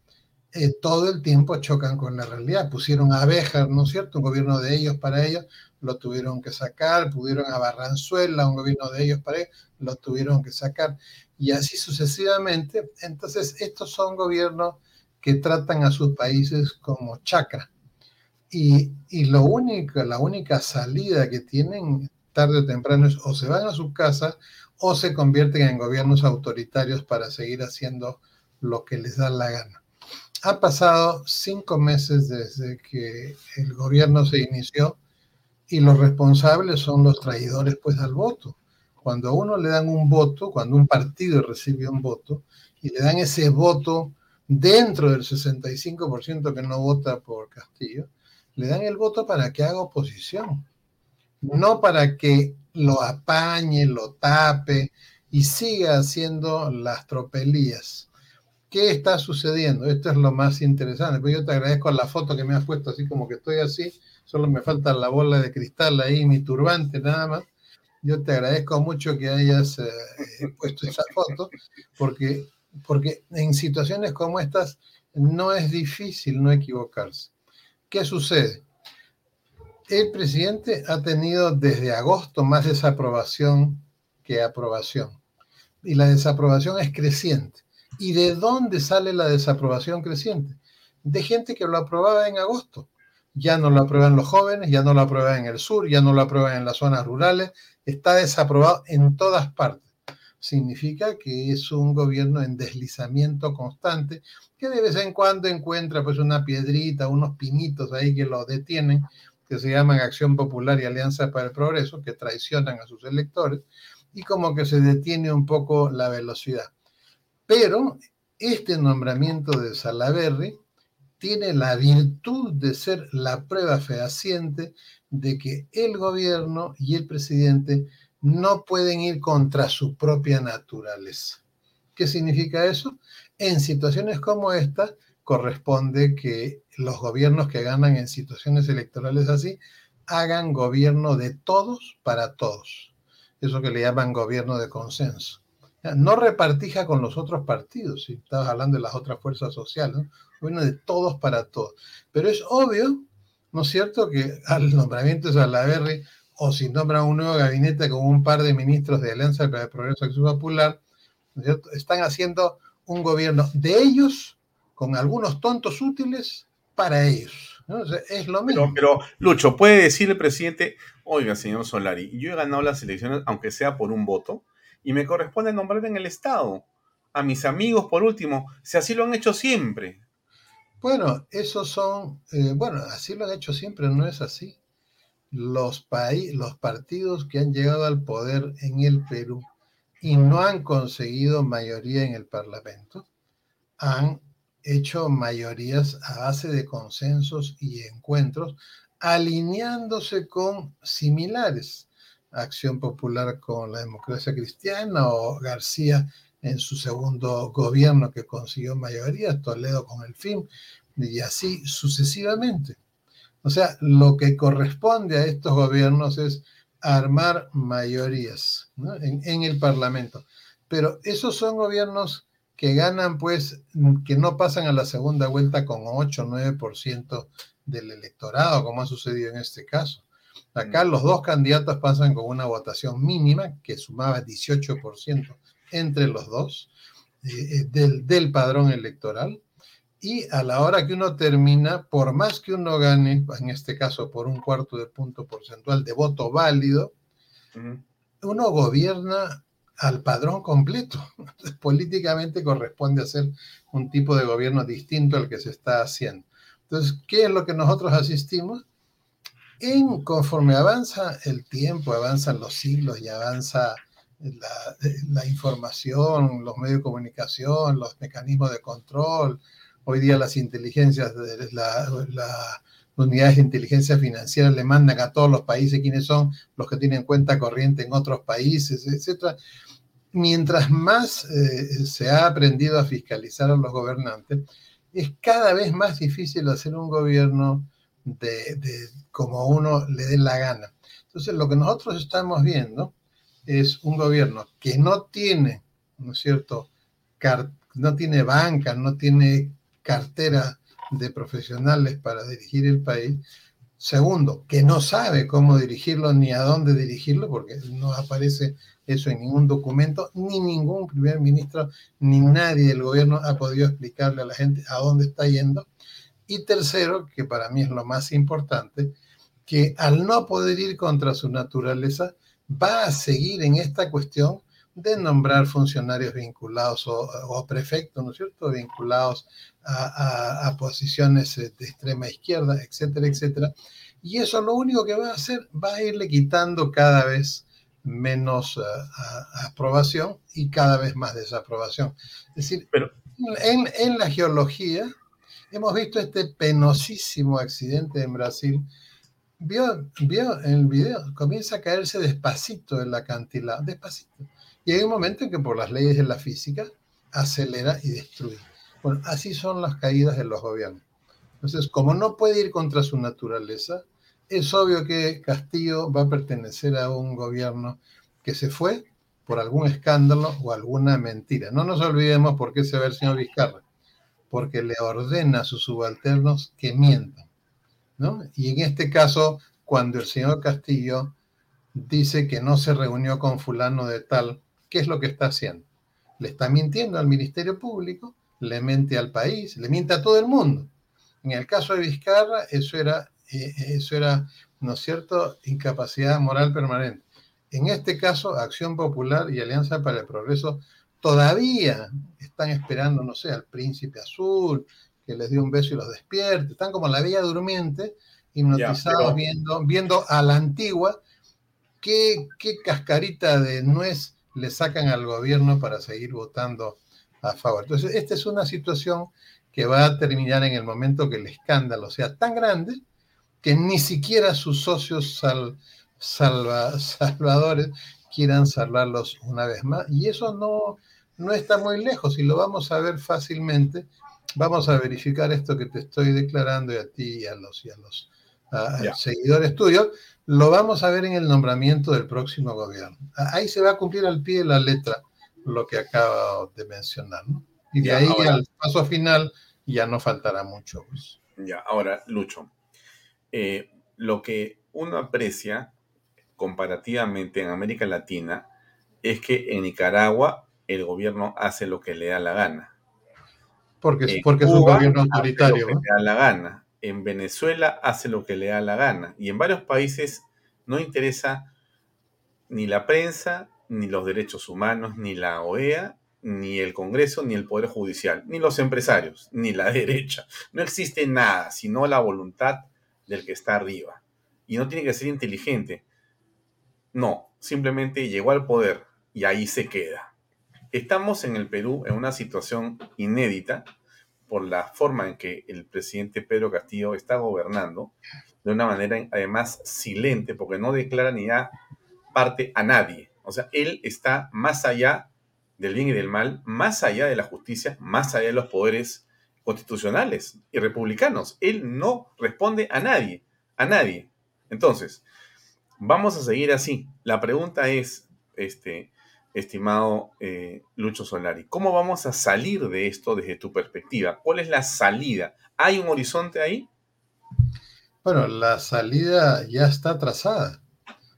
eh, todo el tiempo chocan con la realidad. Pusieron a Béjar, ¿no es cierto? Un gobierno de ellos para ellos, lo tuvieron que sacar, pudieron a Barranzuela, un gobierno de ellos para ellos, lo tuvieron que sacar. Y así sucesivamente. Entonces, estos son gobiernos que tratan a sus países como chacra. Y, y lo único, la única salida que tienen tarde o temprano es o se van a su casa o se convierten en gobiernos autoritarios para seguir haciendo lo que les da la gana. Ha pasado cinco meses desde que el gobierno se inició y los responsables son los traidores pues al voto. Cuando a uno le dan un voto, cuando un partido recibe un voto y le dan ese voto dentro del 65% que no vota por Castillo, le dan el voto para que haga oposición, no para que lo apañe, lo tape y siga haciendo las tropelías. ¿Qué está sucediendo? Esto es lo más interesante. Pues yo te agradezco la foto que me has puesto así como que estoy así. Solo me falta la bola de cristal ahí, mi turbante nada más. Yo te agradezco mucho que hayas eh, puesto esa foto porque, porque en situaciones como estas no es difícil no equivocarse. ¿Qué sucede? el presidente ha tenido desde agosto más desaprobación que aprobación. Y la desaprobación es creciente. ¿Y de dónde sale la desaprobación creciente? De gente que lo aprobaba en agosto. Ya no lo aprueban los jóvenes, ya no lo aprueban en el sur, ya no lo aprueban en las zonas rurales. Está desaprobado en todas partes. Significa que es un gobierno en deslizamiento constante, que de vez en cuando encuentra pues una piedrita, unos pinitos ahí que lo detienen, que se llaman Acción Popular y Alianza para el Progreso, que traicionan a sus electores, y como que se detiene un poco la velocidad. Pero este nombramiento de Salaverry tiene la virtud de ser la prueba fehaciente de que el gobierno y el presidente no pueden ir contra su propia naturaleza. ¿Qué significa eso? En situaciones como esta, corresponde que los gobiernos que ganan en situaciones electorales así hagan gobierno de todos para todos. Eso que le llaman gobierno de consenso. No repartija con los otros partidos, si estabas hablando de las otras fuerzas sociales, ¿no? gobierno de todos para todos. Pero es obvio, ¿no es cierto?, que al nombramiento de Salaverry o si nombran un nuevo gabinete con un par de ministros de Alianza para el Progreso Acción Popular, ¿no es cierto? están haciendo un gobierno de ellos con algunos tontos útiles para ellos. es lo mismo. Pero, Lucho, ¿puede decir el presidente, oiga, señor Solari, yo he ganado las elecciones, aunque sea por un voto, y me corresponde nombrar en el Estado a mis amigos, por último, si así lo han hecho siempre? Bueno, esos son, eh, bueno, así lo han hecho siempre, no es así. Los, los partidos que han llegado al poder en el Perú y no han conseguido mayoría en el Parlamento, han hecho mayorías a base de consensos y encuentros alineándose con similares. Acción Popular con la democracia cristiana o García en su segundo gobierno que consiguió mayoría, Toledo con el FIM y así sucesivamente. O sea, lo que corresponde a estos gobiernos es armar mayorías en, en, el Parlamento. Pero esos son gobiernos que ganan, pues, que no pasan a la segunda vuelta con 8 o 9% del electorado, como ha sucedido en este caso. Acá los dos candidatos pasan con una votación mínima que sumaba 18% entre los dos eh, eh, del, del padrón electoral. Y a la hora que uno termina, por más que uno gane, en este caso por un cuarto de punto porcentual de voto válido, uno gobierna al padrón completo. [LAUGHS] Entonces, políticamente corresponde hacer un tipo de gobierno distinto al que se está haciendo. Entonces, ¿qué es lo que nosotros asistimos? En conforme avanza el tiempo, avanzan los siglos y avanza la, la información, los medios de comunicación, los mecanismos de control, Hoy día las inteligencias, las unidades de inteligencia financiera le mandan a todos los países quiénes son los que tienen cuenta corriente en otros países, etc. Mientras más eh, se ha aprendido a fiscalizar a los gobernantes, es cada vez más difícil hacer un gobierno de como uno le dé la gana. Entonces, lo que nosotros estamos viendo es un gobierno que no tiene, ¿no es cierto?, no tiene banca, no tiene cartera de profesionales para dirigir el país. Segundo, que no sabe cómo dirigirlo ni a dónde dirigirlo, porque no aparece eso en ningún documento, ni ningún primer ministro, ni nadie del gobierno ha podido explicarle a la gente a dónde está yendo. Y tercero, que para mí es lo más importante, que al no poder ir contra su naturaleza, va a seguir en esta cuestión de nombrar funcionarios vinculados o, prefectos, ¿no es cierto?, vinculados a, posiciones eh, de extrema izquierda, etcétera, etcétera. Y eso lo único que va a hacer, va a irle quitando cada vez menos eh, aprobación y cada vez más desaprobación. Es decir, Pero, en, en la geología hemos visto este penosísimo accidente en Brasil vio, vio en el video, comienza a caerse despacito el acantilado, despacito. Hay un momento en que por las leyes de la física acelera y destruye. Bueno, así son las caídas de los gobiernos. Entonces, como no puede ir contra su naturaleza, es obvio que Castillo va a pertenecer a un gobierno que se fue por algún escándalo o alguna mentira. No nos olvidemos por qué se ve el señor Vizcarra, porque le ordena a sus subalternos que mientan. ¿no? Y en este caso, cuando el señor Castillo dice que no se reunió con fulano de tal ¿qué es lo que está haciendo? Le está mintiendo al Ministerio Público, le miente al país, le miente a todo el mundo. En el caso de Vizcarra, eso era, eh, eso era, ¿no es cierto?, incapacidad moral permanente. En este caso, Acción Popular y Alianza para el Progreso todavía están esperando, no sé, al príncipe azul, que les dé un beso y los despierte. Están como la bella durmiente, hipnotizados, viendo, viendo a la antigua qué, qué cascarita de nuez le sacan al gobierno para seguir votando a favor. Entonces, esta es una situación que va a terminar en el momento que el escándalo sea tan grande que ni siquiera sus socios salvadores quieran salvarlos una vez más. Y eso no, no está muy lejos y lo vamos a ver fácilmente. Vamos a verificar esto que te estoy declarando y a ti y a los, y a los seguidores tuyos lo vamos a ver en el nombramiento del próximo gobierno. Ahí se va a cumplir al pie de la letra lo que acabo de mencionar. ¿no? Y de ahí al paso final ya no faltará mucho. Pues. Ya, ahora, Lucho, eh, lo que uno aprecia comparativamente en América Latina es que en Nicaragua el gobierno hace lo que le da la gana. Porque, porque es un gobierno autoritario. le da la gana en Venezuela hace lo que le da la gana y en varios países no interesa ni la prensa, ni los derechos humanos, ni la OEA, ni el Congreso, ni el Poder Judicial, ni los empresarios, ni la [LAUGHS] derecha. No existe nada sino la voluntad del que está arriba. Y no tiene que ser inteligente. No, simplemente llegó al poder y ahí se queda. Estamos en el Perú en una situación inédita por la forma en que el presidente Pedro Castillo está gobernando, de una manera además silente, porque no declara ni da parte a nadie. O sea, él está más allá del bien y del mal, más allá de la justicia, más allá de los poderes constitucionales y republicanos. Él no responde a nadie, a nadie. Entonces, vamos a seguir así. La pregunta es, este, estimado eh, Lucho Solari, ¿cómo vamos a salir de esto desde tu perspectiva? ¿Cuál es la salida? ¿Hay un horizonte ahí? Bueno, la salida ya está trazada.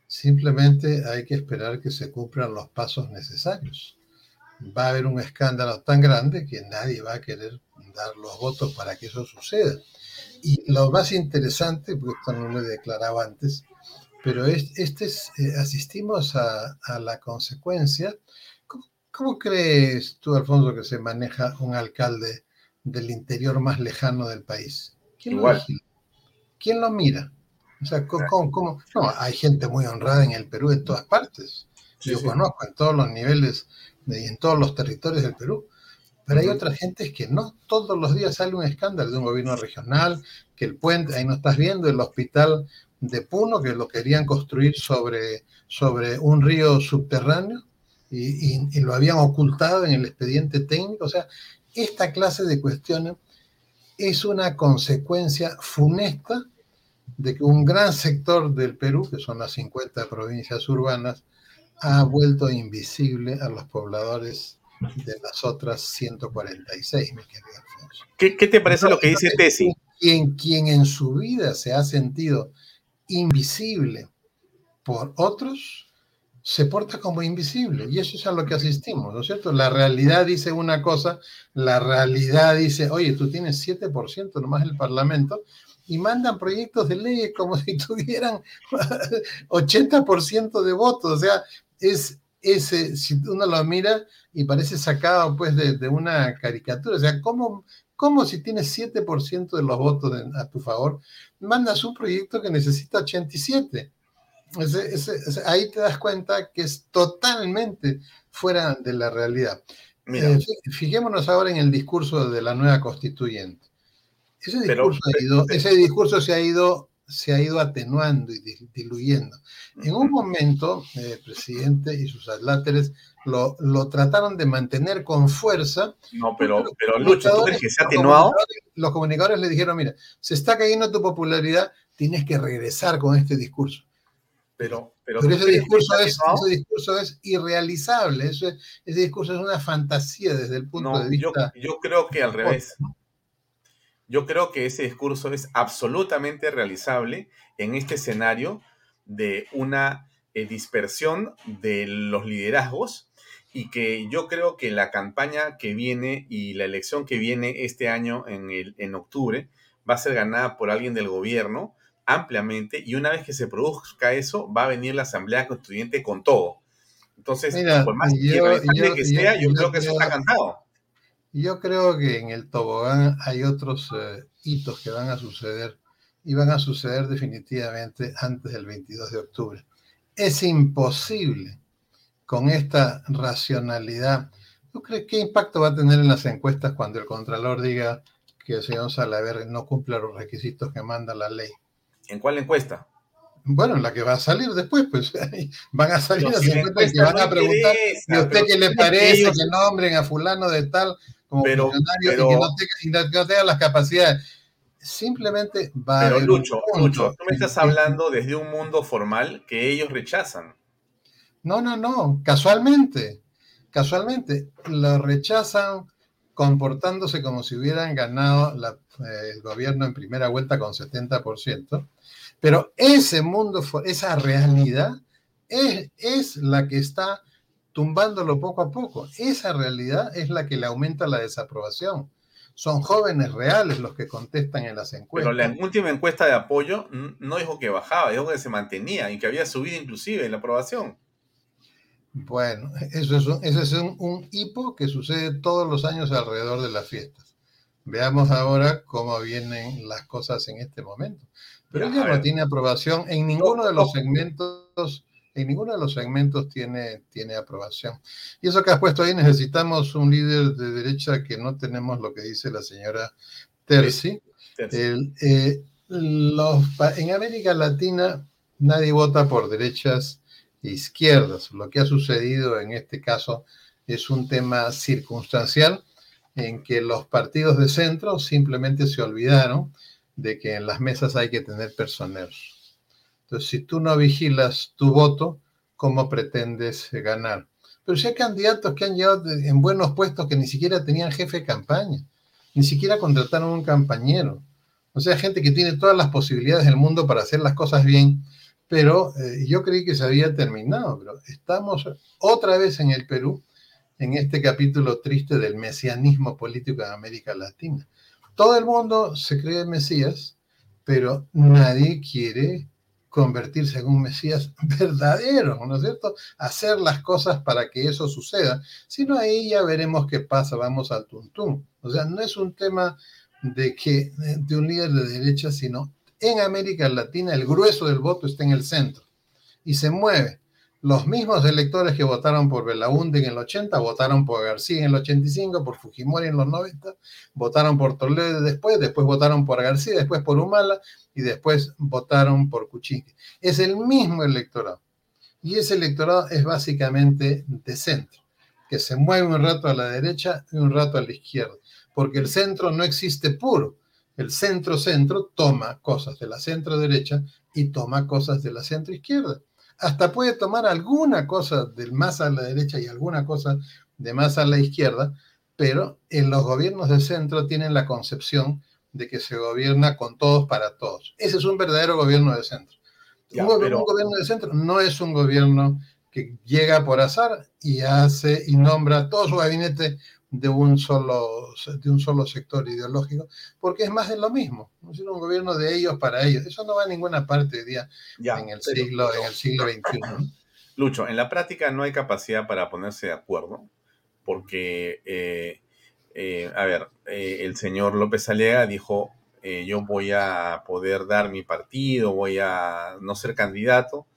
Simplemente hay que esperar que se cumplan los pasos necesarios. Va a haber un escándalo tan grande que nadie va a querer dar los votos para que eso suceda. Y lo más interesante, porque esto no lo he declarado antes, pero este es, eh, asistimos a, la consecuencia. ¿Cómo, crees tú, Alfonso, que se maneja un alcalde del interior más lejano del país? ¿Quién Igual. Lo ¿Quién lo mira? O sea, ¿cómo, No, hay gente muy honrada en el Perú en todas partes. Yo conozco en todos los niveles y en todos los territorios del Perú. Pero hay otras gentes que no. Todos los días sale un escándalo de un gobierno regional, que el puente, ahí no estás viendo, el hospital de Puno, que lo querían construir sobre, sobre un río subterráneo y, lo habían ocultado en el expediente técnico. O sea, esta clase de cuestiones es una consecuencia funesta de que un gran sector del Perú, que son las 50 provincias urbanas, ha vuelto invisible a los pobladores de las otras 146, mi querido Alfonso. ¿Qué, qué te parece lo que dice Tesi? Quien, quien en su vida se ha sentido invisible por otros, se porta como invisible. Y eso es a lo que asistimos, ¿no es cierto? La realidad dice una cosa, la realidad dice, oye, tú tienes 7% nomás el Parlamento, y mandan proyectos de ley como [LAUGHS] si tuvieran [LAUGHS] 80% de votos. O sea, es ese, si uno lo mira y parece sacado pues de, de una caricatura. O sea, ¿cómo, ¿cómo si tienes 7% de los votos a tu favor, mandas un proyecto que necesita 87? ahí te das cuenta que es totalmente fuera de la realidad. Eh, fijémonos ahora en el discurso de la nueva constituyente. Ese discurso, ese discurso se ha ido se ha ido atenuando y diluyendo. En un momento, el presidente y sus adláteres lo, lo, trataron de mantener con fuerza. No, pero, pero Lucho, ¿tú crees que se ha atenuado? Los comunicadores, le dijeron, mira, se está cayendo tu popularidad, tienes que regresar con este discurso. Pero, pero, ese, discurso es, ese, discurso es, irrealizable, ese discurso es una fantasía desde el punto de vista... Yo, yo creo que al revés. Yo creo que ese discurso es absolutamente realizable en este escenario de una eh, dispersión de los liderazgos y que yo creo que la campaña que viene y la elección que viene este año en, el, en octubre va a ser ganada por alguien del gobierno ampliamente y una vez que se produzca eso va a venir la Asamblea Constituyente con todo. Entonces, por más que sea, yo, creo que eso está cantado. Yo creo que en el tobogán hay otros eh, hitos que van a suceder y van a suceder definitivamente antes del 22 de octubre. Es imposible con esta racionalidad. ¿Tú crees qué impacto va a tener en las encuestas cuando el Contralor diga que el señor Salaver no cumple los requisitos que manda la ley? ¿En cuál encuesta? Bueno, la que va a salir después, pues [LAUGHS] van a salir las encuestas que van a preguntar, ¿y a usted qué le parece que nombren a fulano de tal? Pero, y que no tenga, las capacidades. Simplemente va Pero Lucho, Lucho, tú me estás hablando desde un mundo formal que ellos rechazan. No, no, no, casualmente, casualmente, lo rechazan comportándose como si hubieran ganado eh, el gobierno en primera vuelta con 70%, pero ese mundo, esa realidad es, es la que está tumbándolo poco a poco. Esa realidad es la que le aumenta la desaprobación. Son jóvenes reales los que contestan en las encuestas. Pero la última encuesta de apoyo no dijo que bajaba, dijo que se mantenía y que había subido inclusive la aprobación. Bueno, eso es, un, eso es un, hipo que sucede todos los años alrededor de las fiestas. Veamos ahora cómo vienen las cosas en este momento. Pero ella no tiene aprobación en ninguno de los segmentos En ninguno de los segmentos tiene, tiene aprobación. Y eso que has puesto ahí, necesitamos un líder de derecha que no tenemos lo que dice la señora Terzi. Eh, en América Latina nadie vota por derechas e izquierdas. Lo que ha sucedido en este caso es un tema circunstancial en que los partidos de centro simplemente se olvidaron de que en las mesas hay que tener personeros. Entonces, si tú no vigilas tu voto, ¿cómo pretendes ganar? Pero si hay candidatos que han llegado en buenos puestos que ni siquiera tenían jefe de campaña, ni siquiera contrataron un compañero. O sea, gente que tiene todas las posibilidades del mundo para hacer las cosas bien, pero eh, yo creí que se había terminado. Pero estamos otra vez en el Perú, en este capítulo triste del mesianismo político en América Latina. Todo el mundo se cree Mesías, pero nadie quiere convertirse en un Mesías [LAUGHS] verdadero, ¿no es cierto? Hacer las cosas para que eso suceda. Si no, ahí ya veremos qué pasa, vamos al tuntún. O sea, no es un tema de que de un líder de derecha, sino en América Latina el grueso del voto está en el centro y se mueve los mismos electores que votaron por Belaúnde en el 80, votaron por García en el 85, por Fujimori en los 90, votaron por Toledo después, después votaron por García, después por Humala y después votaron por Cuchique. Es el mismo electorado. Y ese electorado es básicamente de centro, que se mueve un rato a la derecha y un rato a la izquierda, porque el centro no existe puro. El centro-centro toma cosas de la centro-derecha y toma cosas de la centro-izquierda hasta puede tomar alguna cosa del más a la derecha y alguna cosa de más a la izquierda, pero en los gobiernos de centro tienen la concepción de que se gobierna con todos para todos. Ese es un verdadero gobierno de centro. un, gobierno de centro no es un gobierno que llega por azar y hace y nombra todo su gabinete de un solo, de un solo sector ideológico, porque es más de lo mismo. Es un gobierno de ellos para ellos. Eso no va a ninguna parte hoy día en, el siglo, en el siglo XXI. Lucho, en la práctica no hay capacidad para ponerse de acuerdo, porque, eh, eh, a ver, eh, el señor López Aliaga dijo, yo voy a poder dar mi partido, voy a no ser candidato,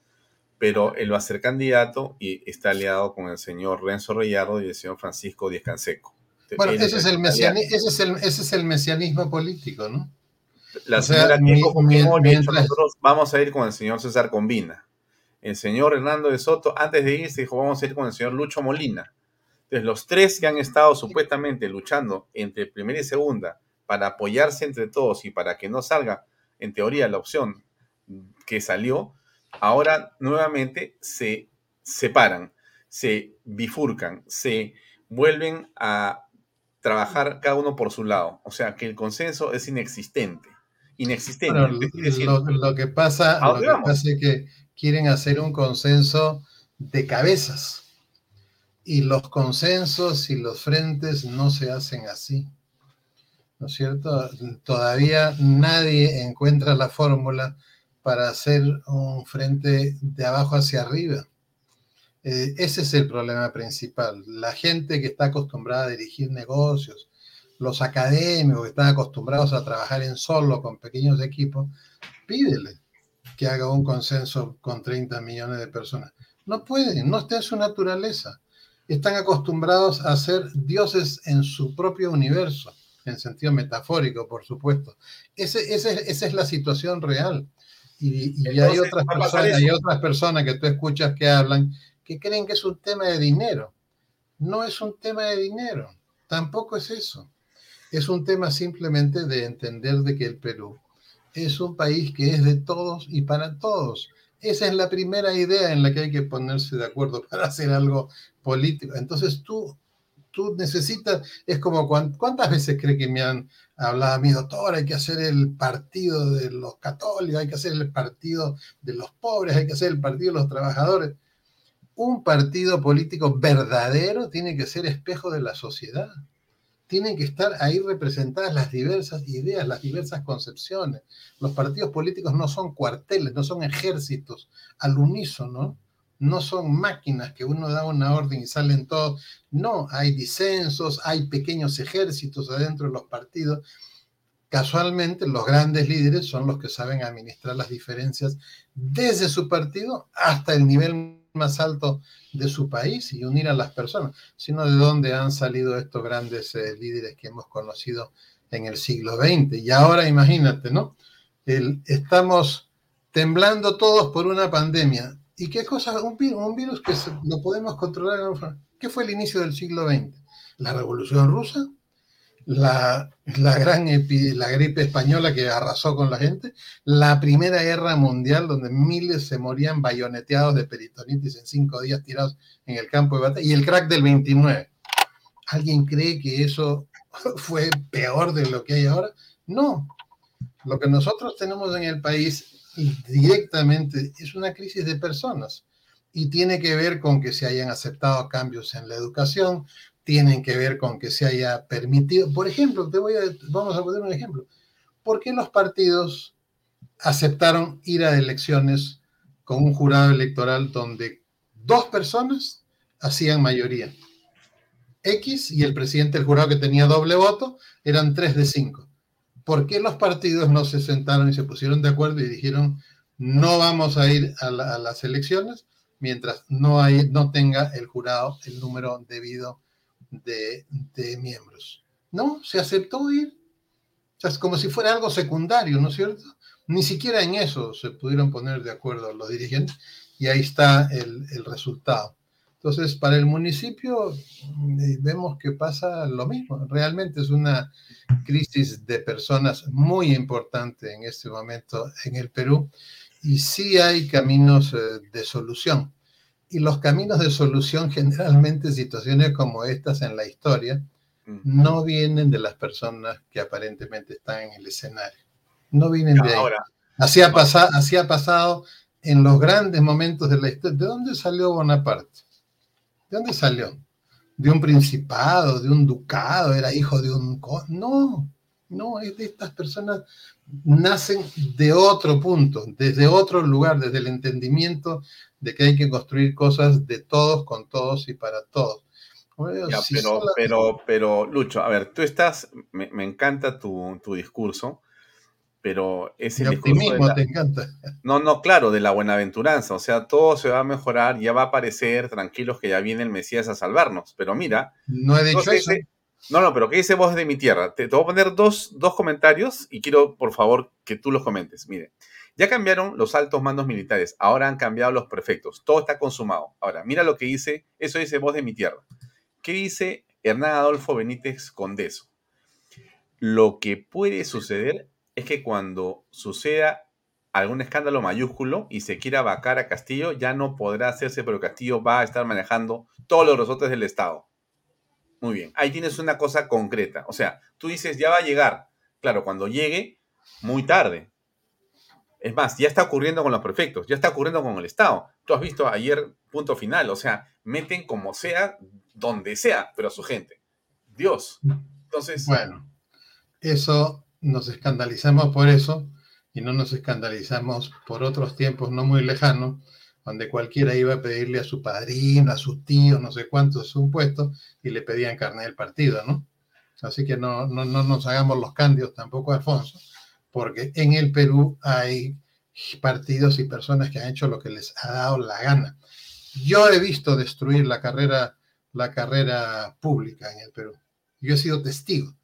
pero él va a ser candidato y está aliado con el señor Renzo Reyardo y el señor Francisco Díaz Canseco. Bueno, ese es, el ese, es el, mesianismo político, ¿no? La señora nosotros vamos a ir con el señor César Combina. El señor Hernando de Soto, antes de irse, dijo, vamos a ir con el señor Lucho Molina. Entonces, los tres que han estado supuestamente luchando entre primera y segunda para apoyarse entre todos y para que no salga, en teoría, la opción que salió, ahora nuevamente se separan, se bifurcan, se vuelven a trabajar cada uno por su lado. O sea, que el consenso es inexistente. Inexistente. lo, que pasa, lo que pasa es que quieren hacer un consenso de cabezas. Y los consensos y los frentes no se hacen así. ¿No es cierto? Todavía nadie encuentra la fórmula para hacer un frente de abajo hacia arriba. Eh, ese es el problema principal. La gente que está acostumbrada a dirigir negocios, los académicos que están acostumbrados a trabajar en solo con pequeños equipos, pídele que haga un consenso con 30 millones de personas. No pueden, no está en su naturaleza. Están acostumbrados a ser dioses en su propio universo, en sentido metafórico, por supuesto. esa es la situación real. Y, hay, otras personas, hay otras personas que tú escuchas que hablan que creen que es un tema de dinero. No es un tema de dinero, tampoco es eso. Es un tema simplemente de entender de que el Perú es un país que es de todos y para todos. Esa es la primera idea en la que hay que ponerse de acuerdo [LAUGHS] para hacer algo político. Entonces tú, tú necesitas, es como cuántas veces cree que me han hablaba mi doctor, hay que hacer el partido de los católicos, hay que hacer el partido de los pobres, hay que hacer el partido de los trabajadores. Un partido político verdadero tiene que ser espejo de la sociedad. Tienen que estar ahí representadas las diversas ideas, las diversas concepciones. Los partidos políticos no son cuarteles, no son ejércitos al unísono, no son máquinas que uno da una orden y salen todos. No, hay disensos, hay pequeños ejércitos adentro de los partidos. casualmente los grandes líderes son los que saben administrar las diferencias desde su partido hasta el nivel más alto de su país y unir a las personas, sino de dónde han salido estos grandes eh, líderes que hemos conocido en el siglo XX. Y ahora imagínate, ¿no? estamos temblando todos por una pandemia. ¿Y qué cosa? Un virus, que lo podemos controlar. ¿Qué fue el inicio del siglo XX? La Revolución Rusa, la, la gran la gripe española que arrasó con la gente, la Primera Guerra Mundial donde miles se morían bayoneteados de peritonitis en cinco días tirados en el campo de batalla, y el crack del 29. ¿Alguien cree que eso [LAUGHS] fue peor de lo que hay ahora? No. Lo que nosotros tenemos en el país directamente es una crisis de personas y tiene que ver con que se hayan aceptado cambios en la educación, tienen que ver con que se haya permitido, por ejemplo, te voy a, vamos a poner un ejemplo, ¿por qué los partidos aceptaron ir a elecciones con un jurado electoral donde dos personas hacían mayoría? X y el presidente del jurado que tenía doble voto eran tres de cinco. ¿Por qué los partidos no se sentaron y se pusieron de acuerdo y dijeron no vamos a ir a, las elecciones mientras no, no tenga el jurado el número debido de, miembros? No, se aceptó ir. Es como si fuera algo secundario, ¿no es cierto? Ni siquiera en eso se pudieron poner de acuerdo los dirigentes y ahí está el, el resultado. Entonces, para el municipio eh, vemos que pasa lo mismo. Realmente es una crisis de personas muy importante en este momento en el Perú y sí hay caminos eh, de solución. Y los caminos de solución, [LAUGHS] generalmente situaciones como estas en la historia, no vienen de las personas que aparentemente están en el escenario. No vienen de ahí. Así ha, pasado, así ha pasado en los grandes momentos de la historia. ¿De dónde salió Bonaparte? ¿De dónde salió? ¿De un principado, de un ducado? ¿Era hijo de un... No, no, es de estas personas nacen de otro punto, desde otro lugar, desde el entendimiento de que hay que construir cosas de todos, con todos y para todos. pero, pero, pero, Lucho, a ver, tú estás, me, encanta tu, tu, discurso, pero es el optimismo te encanta. [LAUGHS] No, no, claro, de la buenaventuranza, o sea, todo se va a mejorar, ya va a aparecer, tranquilos que ya viene el Mesías a salvarnos, pero mira... No he dicho eso. no, no, pero ¿qué dice vos de mi tierra? Te, voy a poner dos, dos comentarios y quiero, por favor, que tú los comentes. Mire, ya cambiaron los altos mandos militares, ahora han cambiado los prefectos, todo está consumado. Ahora, mira lo que dice, eso dice voz de mi tierra. ¿Qué dice Hernán Adolfo Benítez Condeso? Lo que puede suceder es que cuando suceda algún escándalo mayúsculo y se quiera vacar a Castillo, ya no podrá hacerse, pero Castillo va a estar manejando todos los resortes del Estado. Muy bien, ahí tienes una cosa concreta. O sea, tú dices, ya va a llegar. Claro, cuando llegue, muy tarde. Es más, ya está ocurriendo con los prefectos, ya está ocurriendo con el Estado. Tú has visto ayer, punto final, o sea, meten como sea, donde sea, pero a su gente. Dios. Entonces. Bueno, eso nos escandalizamos por eso y no nos escandalizamos por otros tiempos no muy lejanos, donde cualquiera iba a pedirle a su padrino, a su tío, no sé cuántos, un puesto y le pedían carne del partido, ¿no? Así que no, no, no nos hagamos los cambios tampoco, Alfonso, porque en el Perú hay partidos y personas que han hecho lo que les ha dado la gana. Yo he visto destruir la carrera, la carrera pública en el Perú. Yo he sido testigo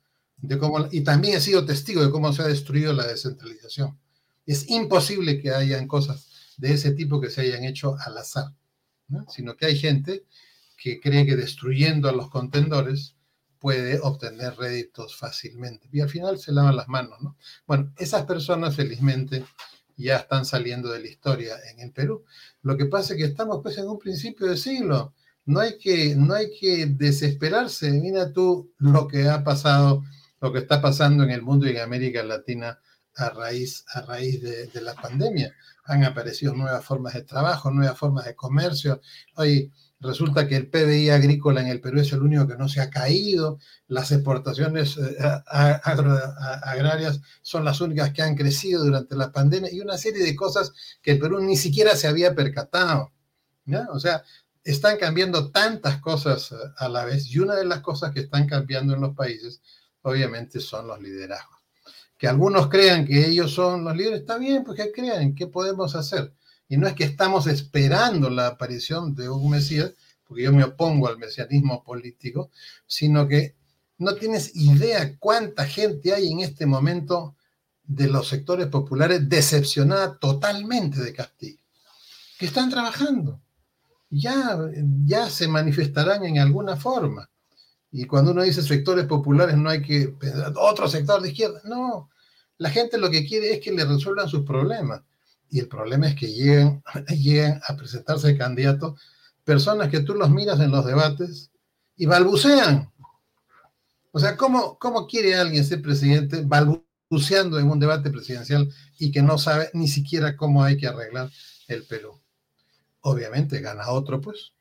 y también he sido testigo de cómo se ha destruido la descentralización. Es imposible que hayan cosas de ese tipo que se hayan hecho al azar, sino que hay gente que cree que destruyendo a los contendores puede obtener réditos fácilmente. Y al final se lavan las manos, ¿no? Bueno, esas personas felizmente ya están saliendo de la historia en el Perú. Lo que pasa es que estamos pues en un principio de siglo. No hay que, no hay que desesperarse. Mira tú lo que ha pasado lo que está pasando en el mundo y en América Latina a raíz, a raíz de, la pandemia. Han aparecido nuevas formas de trabajo, nuevas formas de comercio. Hoy resulta que el PBI agrícola en el Perú es el único que no se ha caído, las exportaciones eh, agrarias son las únicas que han crecido durante la pandemia y una serie de cosas que el Perú ni siquiera se había percatado. O sea, están cambiando tantas cosas eh, a la vez y una de las cosas que están cambiando en los países obviamente son los liderazgos. Que algunos crean que ellos son los líderes, está bien, pues que crean, ¿qué podemos hacer? Y no es que estamos esperando la aparición de un Mesías, porque yo me opongo al mesianismo político, sino que no tienes idea cuánta gente hay en este momento de los sectores populares decepcionada totalmente de Castillo, que están trabajando. Ya, ya se manifestarán en alguna forma. Y cuando uno dice sectores populares, no hay que pensar otro sector de izquierda. No, la gente lo que quiere es que le resuelvan sus problemas. Y el problema es que lleguen, [LAUGHS] lleguen a presentarse candidatos personas que tú los miras en los debates y balbucean. O sea, ¿cómo, cómo quiere alguien ser presidente balbuceando en un debate presidencial y que no sabe ni siquiera cómo hay que arreglar el Perú? Obviamente gana otro, pues,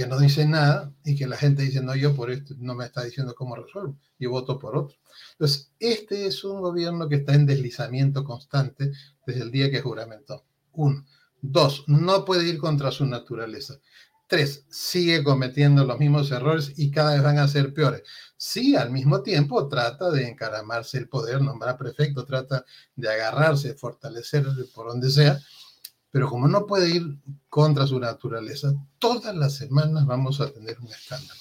que no dice nada y que la gente dice, no, yo por esto no me está diciendo cómo resuelvo, yo voto por otro. Entonces, este es un gobierno que está en deslizamiento constante desde el día que juramentó. Uno. Dos, no puede ir contra su naturaleza. Tres, sigue cometiendo los mismos errores y cada vez van a ser peores. Sí, al mismo tiempo trata de encaramarse el poder, nombrar prefecto, trata de agarrarse, fortalecerse por donde sea, pero como no puede ir contra su naturaleza, todas las semanas vamos a tener un escándalo.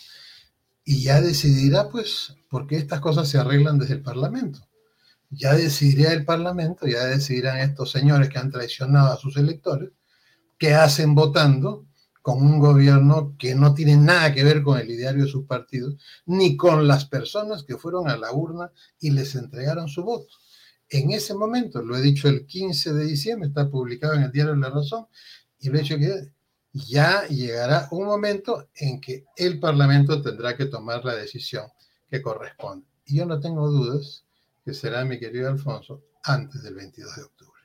Y ya decidirá, pues, porque estas cosas se arreglan desde el Parlamento ya decidirá el Parlamento, ya decidirán estos señores que han traicionado a sus electores, qué hacen votando con un gobierno que no tiene nada que ver con el ideario de sus partidos, ni con las personas que fueron a la urna y les entregaron su voto. En ese momento, lo he dicho el 15 de diciembre, está publicado en el diario La Razón, y lo he dicho que ya llegará un momento en que el Parlamento tendrá que tomar la decisión que corresponde. Y yo no tengo dudas que será, mi querido Alfonso, antes del 22 de octubre.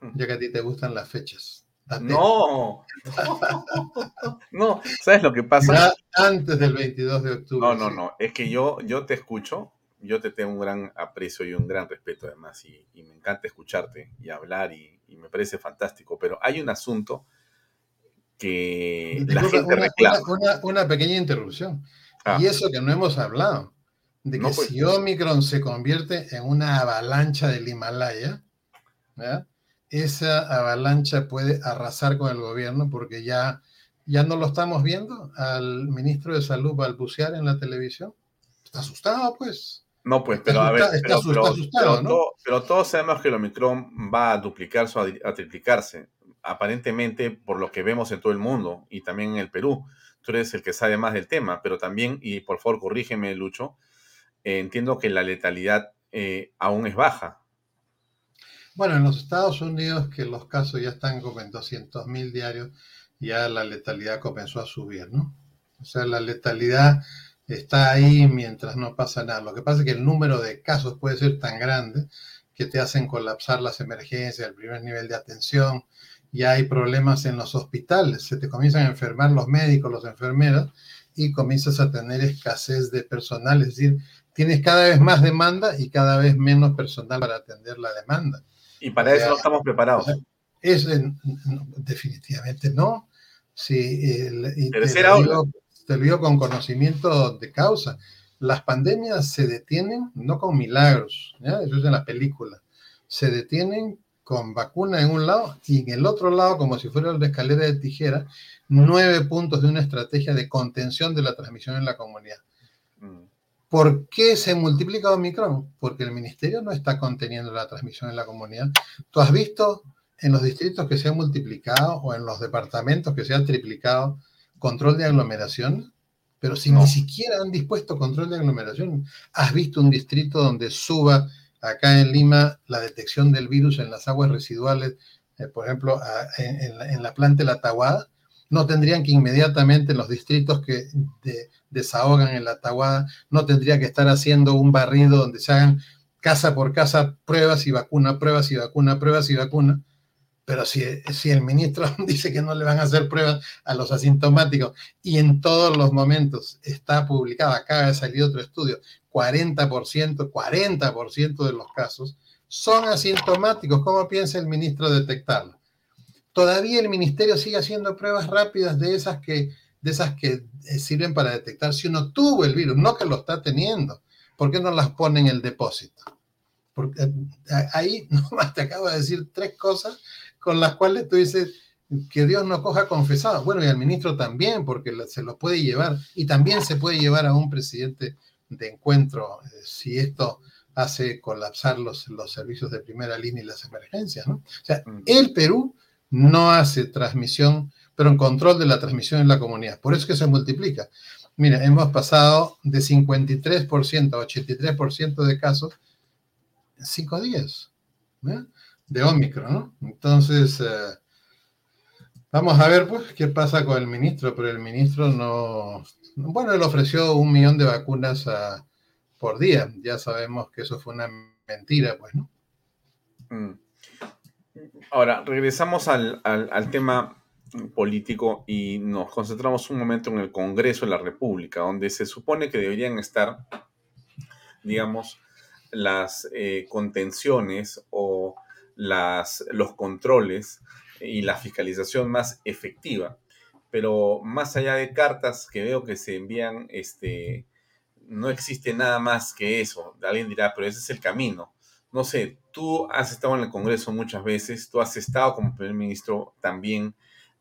Mm. Ya que a ti te gustan las fechas. No, [LAUGHS] no, ¿sabes lo que pasa? antes del 22 de octubre. No, no, no, es que yo, yo te escucho, yo te tengo un gran aprecio y un gran respeto además, y, me encanta escucharte y hablar y, me parece fantástico, pero hay un asunto que la gente una, reclama. Una, pequeña interrupción. Ah. Y eso que no hemos hablado de que pues. si Omicron se convierte en una avalancha del Himalaya, esa avalancha puede arrasar con el gobierno porque ya, ya no lo estamos viendo al ministro de Salud balbucear en la televisión. Está asustado, pues. No, pues, pero a ver, pero, pero, todos sabemos que el Omicron va a duplicarse o a triplicarse, aparentemente por lo que vemos en todo el mundo y también en el Perú. Tú eres el que sabe más del tema, pero también, y por favor corrígeme, Lucho, entiendo que la letalidad eh, aún es baja. Bueno, en los Estados Unidos, que los casos ya están como en 200 mil diarios, ya la letalidad comenzó a subir, ¿no? O sea, la letalidad está ahí mientras no pasa nada. Lo que pasa es que el número de casos puede ser tan grande que te hacen colapsar las emergencias, el primer nivel de atención, ya hay problemas en los hospitales, se te comienzan a enfermar los médicos, los enfermeras, y comienzas a tener escasez de personal, es decir, tienes cada vez más demanda y cada vez menos personal para atender la demanda. Y para eso no estamos preparados. Es, definitivamente no. Sí, te, lo digo, con conocimiento de causa. Las pandemias se detienen no con milagros, eso es en la película. Se detienen con vacuna en un lado y en el otro lado, como si fuera una escalera de tijera, nueve puntos de una estrategia de contención de la transmisión en la comunidad. Mm. ¿Por qué se multiplica Omicron? Porque el ministerio no está conteniendo la transmisión en la comunidad. ¿Tú has visto en los distritos que se ha multiplicado o en los departamentos que se ha triplicado control de aglomeración? Pero si ni siquiera han dispuesto control de aglomeración, ¿has visto un distrito donde suba acá en Lima la detección del virus en las aguas residuales, eh, por ejemplo, en, la planta de la Tahuada? no tendrían que inmediatamente los distritos que desahogan en la taguada, no tendría que estar haciendo un barrido donde se hagan casa por casa pruebas y vacuna, pruebas y vacuna, pruebas y vacuna. Pero si, si el ministro [LAUGHS] dice que no le van a hacer pruebas a los asintomáticos y en todos los momentos está publicado, acaba de salir otro estudio, 40%, 40% de los casos son asintomáticos. ¿Cómo piensa el ministro detectarlo? todavía el ministerio sigue haciendo pruebas rápidas de esas que, de esas que eh, sirven para detectar si uno tuvo el virus, no que lo está teniendo. ¿Por qué no las pone en el depósito? Porque eh, ahí [LAUGHS] nomás te acabo de decir tres cosas con las cuales tú dices que Dios no coja confesado. Bueno, y al ministro también, porque se lo puede llevar, y también se puede llevar a un presidente de encuentro eh, si esto hace colapsar los, los servicios de primera línea y las emergencias, ¿no? O sea, el Perú no hace transmisión, pero en control de la transmisión en la comunidad. Por eso es que se multiplica. Mira, hemos pasado de 53% a 83% de casos en cinco días de Omicron, ¿no? Entonces, eh, vamos a ver, pues, qué pasa con el ministro, pero el ministro no... Bueno, él ofreció un millón de vacunas por día. Ya sabemos que eso fue una mentira, pues, ¿no? Mm. Ahora, regresamos al, al tema político y nos concentramos un momento en el Congreso de la República, donde se supone que deberían estar, digamos, las eh, contenciones o las, los controles y la fiscalización más efectiva. Pero más allá de cartas que veo que se envían, este, no existe nada más que eso. Alguien dirá, pero ese es el camino. No sé, tú has estado en el Congreso muchas veces, tú has estado como primer ministro también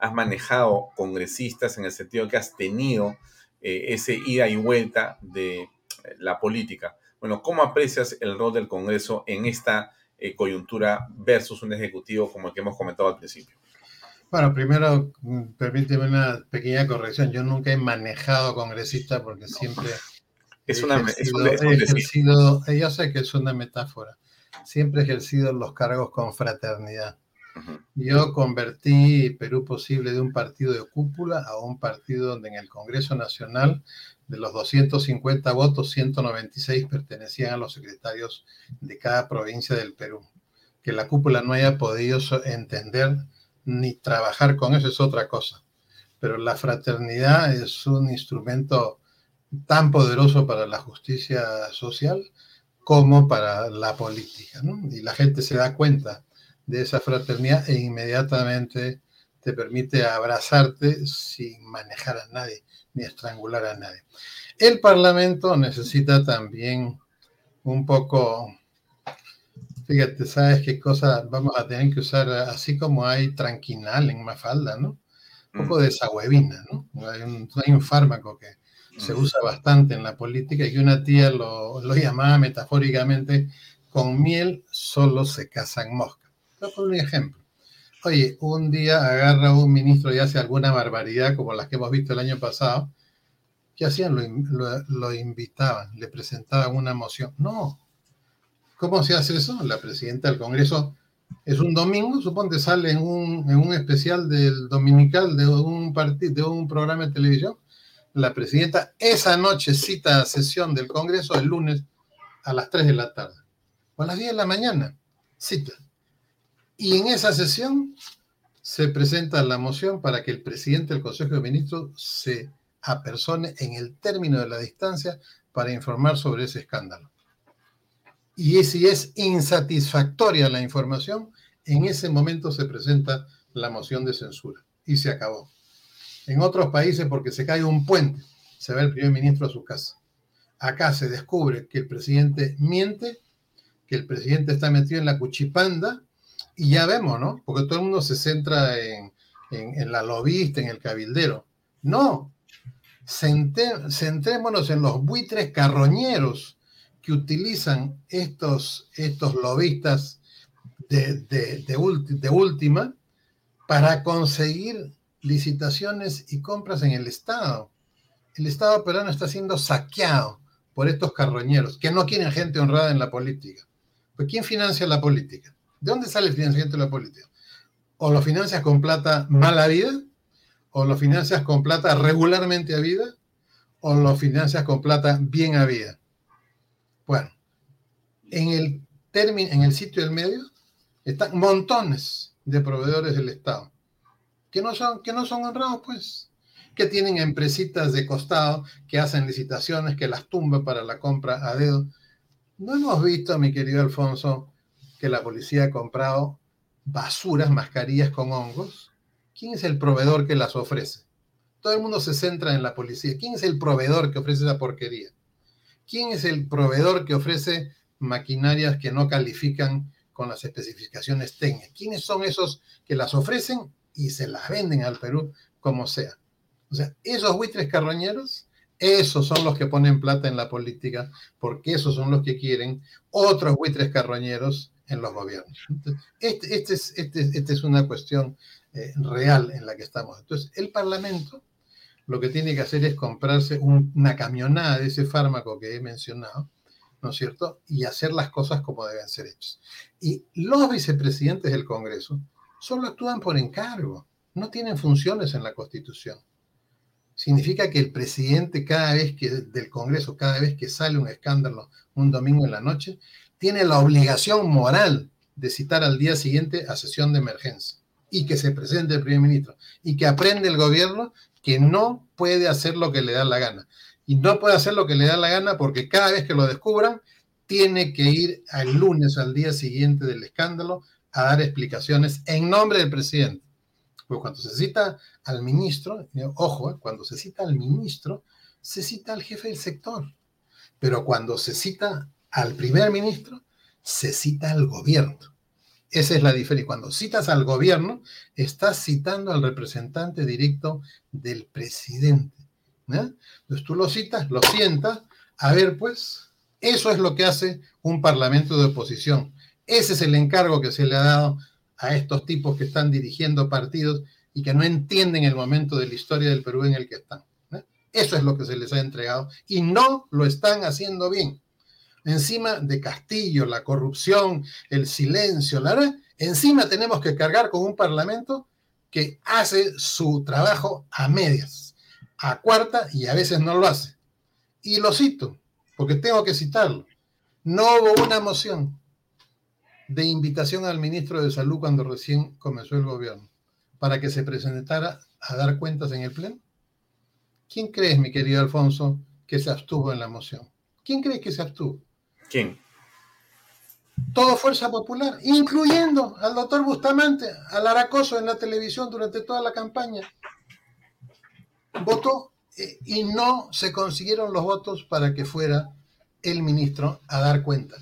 has manejado congresistas en el sentido que has tenido eh, ese ida y vuelta de eh, la política. Bueno, ¿cómo aprecias el rol del Congreso en esta eh, coyuntura versus un ejecutivo como el que hemos comentado al principio? Bueno, primero, mm, permíteme una pequeña corrección. Yo nunca he manejado congresistas porque siempre... [LAUGHS] Es una, ejercido, yo sé que es una metáfora. Siempre he ejercido los cargos con fraternidad. Yo convertí Perú Posible de un partido de cúpula a un partido donde en el Congreso Nacional de los 250 votos, 196 pertenecían a los secretarios de cada provincia del Perú. Que la cúpula no haya podido entender ni trabajar con eso es otra cosa. Pero la fraternidad es un instrumento tan poderoso para la justicia social como para la política. Y la gente se da cuenta de esa fraternidad e inmediatamente te permite abrazarte sin manejar a nadie ni estrangular a nadie. El Parlamento necesita también un poco, fíjate, ¿sabes qué cosa vamos a tener que usar? Así como hay tranquinal en Mafalda, ¿no? Un poco de sahuevina, ¿no? Hay un, hay un fármaco que se usa bastante en la política y una tía lo, lo llamaba metafóricamente, con miel solo se casan moscas por un ejemplo. Oye, un día agarra un ministro y hace alguna barbaridad como las que hemos visto el año pasado. ¿Qué hacían? Lo, invitaban, le presentaban una moción. No. ¿Cómo se hace eso? La presidenta del Congreso es un domingo, suponte sale en un, en un especial del dominical de un, de un programa de televisión. La presidenta esa noche cita sesión del Congreso el lunes a las 3 de la tarde. O a las 10 de la mañana. Cita. Y en esa sesión se presenta la moción para que el presidente del Consejo de Ministros se apersone en el término de la distancia para informar sobre ese escándalo. Y si es insatisfactoria la información, en ese momento se presenta la moción de censura y se acabó. En otros países, porque se cae un puente, se va el primer ministro a su casa. Acá se descubre que el presidente miente, que el presidente está metido en la cuchipanda y ya vemos, ¿no? Porque todo el mundo se centra en, la lobista, en el cabildero. No, centrémonos en los buitres carroñeros que utilizan estos, estos lobistas de, de, última para conseguir licitaciones y compras en el Estado. El Estado peruano está siendo saqueado por estos carroñeros que no quieren gente honrada en la política. Pues ¿quién financia la política? ¿De dónde sale el financiamiento de la política? O lo financias con plata mala vida, o lo financias con plata regularmente a vida, o lo financias con plata bien a vida. Bueno, en el, término, en el sitio del medio están montones de proveedores del Estado, que no son, que no son honrados, pues, que tienen empresitas de costado, que hacen licitaciones, que las tumban para la compra a dedo. No hemos visto, mi querido Alfonso, que la policía ha comprado basuras, mascarillas con hongos, ¿quién es el proveedor que las ofrece? Todo el mundo se centra en la policía. ¿Quién es el proveedor que ofrece esa porquería? ¿Quién es el proveedor que ofrece maquinarias que no califican con las especificaciones técnicas. ¿Quiénes son esos que las ofrecen y se las venden al Perú como sea? O sea, esos buitres carroñeros, esos son los que ponen plata en la política, porque esos son los que quieren otros buitres carroñeros en los gobiernos. Este, este, es, este, este es, una cuestión eh, real en la que estamos. Entonces, el Parlamento lo que tiene que hacer es comprarse una camionada de ese fármaco que he mencionado, ¿no es cierto? Y hacer las cosas como deben ser hechas. Y los vicepresidentes del Congreso solo actúan por encargo, no tienen funciones en la Constitución. Significa que el presidente cada vez que del Congreso, cada vez que sale un escándalo un domingo en la noche, tiene la obligación moral de citar al día siguiente a sesión de emergencia y que se presente el primer ministro y que aprende el gobierno que no puede hacer lo que le da la gana. Y no puede hacer lo que le da la gana porque cada vez que lo descubran, tiene que ir al lunes, al día siguiente del escándalo, a dar explicaciones en nombre del presidente. Pues cuando se cita al ministro, ojo, eh, cuando se cita al ministro, se cita al jefe del sector. Pero cuando se cita al primer ministro, se cita al gobierno. Esa es la diferencia. Cuando citas al gobierno, estás citando al representante directo del presidente. Entonces tú lo citas, lo sientas, a ver, pues, eso es lo que hace un parlamento de oposición. Ese es el encargo que se le ha dado a estos tipos que están dirigiendo partidos y que no entienden el momento de la historia del Perú en el que están. Eso es lo que se les ha entregado y no lo están haciendo bien encima de Castillo, la corrupción, el silencio, la encima tenemos que cargar con un parlamento que hace su trabajo a medias, a cuarta y a veces no lo hace. Y lo cito, porque tengo que citarlo. No hubo una moción de invitación al ministro de Salud cuando recién comenzó el gobierno para que se presentara a dar cuentas en el Pleno. ¿Quién crees, mi querido Alfonso, que se abstuvo en la moción? ¿Quién cree que se abstuvo? ¿Quién? Todo Fuerza Popular, incluyendo al doctor Bustamante, al Aracoso en la televisión durante toda la campaña. Votó eh, y no se consiguieron los votos para que fuera el ministro a dar cuenta.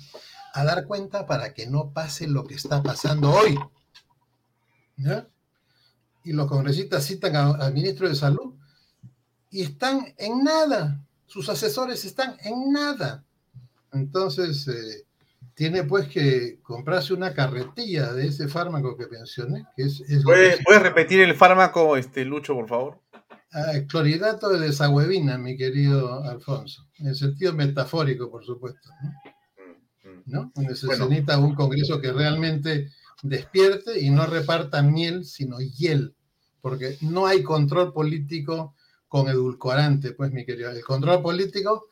A dar cuenta para que no pase lo que está pasando hoy. Y los congresistas citan al ministro de Salud y están en nada. Sus asesores están en nada. Entonces, eh, tiene pues que comprarse una carretilla de ese fármaco que mencioné. Que es, ¿Puedes, repetir el fármaco, este Lucho, por favor? Ah, clorhidrato de desahuevina, mi querido Alfonso, en sentido metafórico, por supuesto. ¿no? Mm. se necesita un Congreso que realmente despierte y no reparta miel, sino hiel, porque no hay control político con edulcorante, pues, mi querido. El control político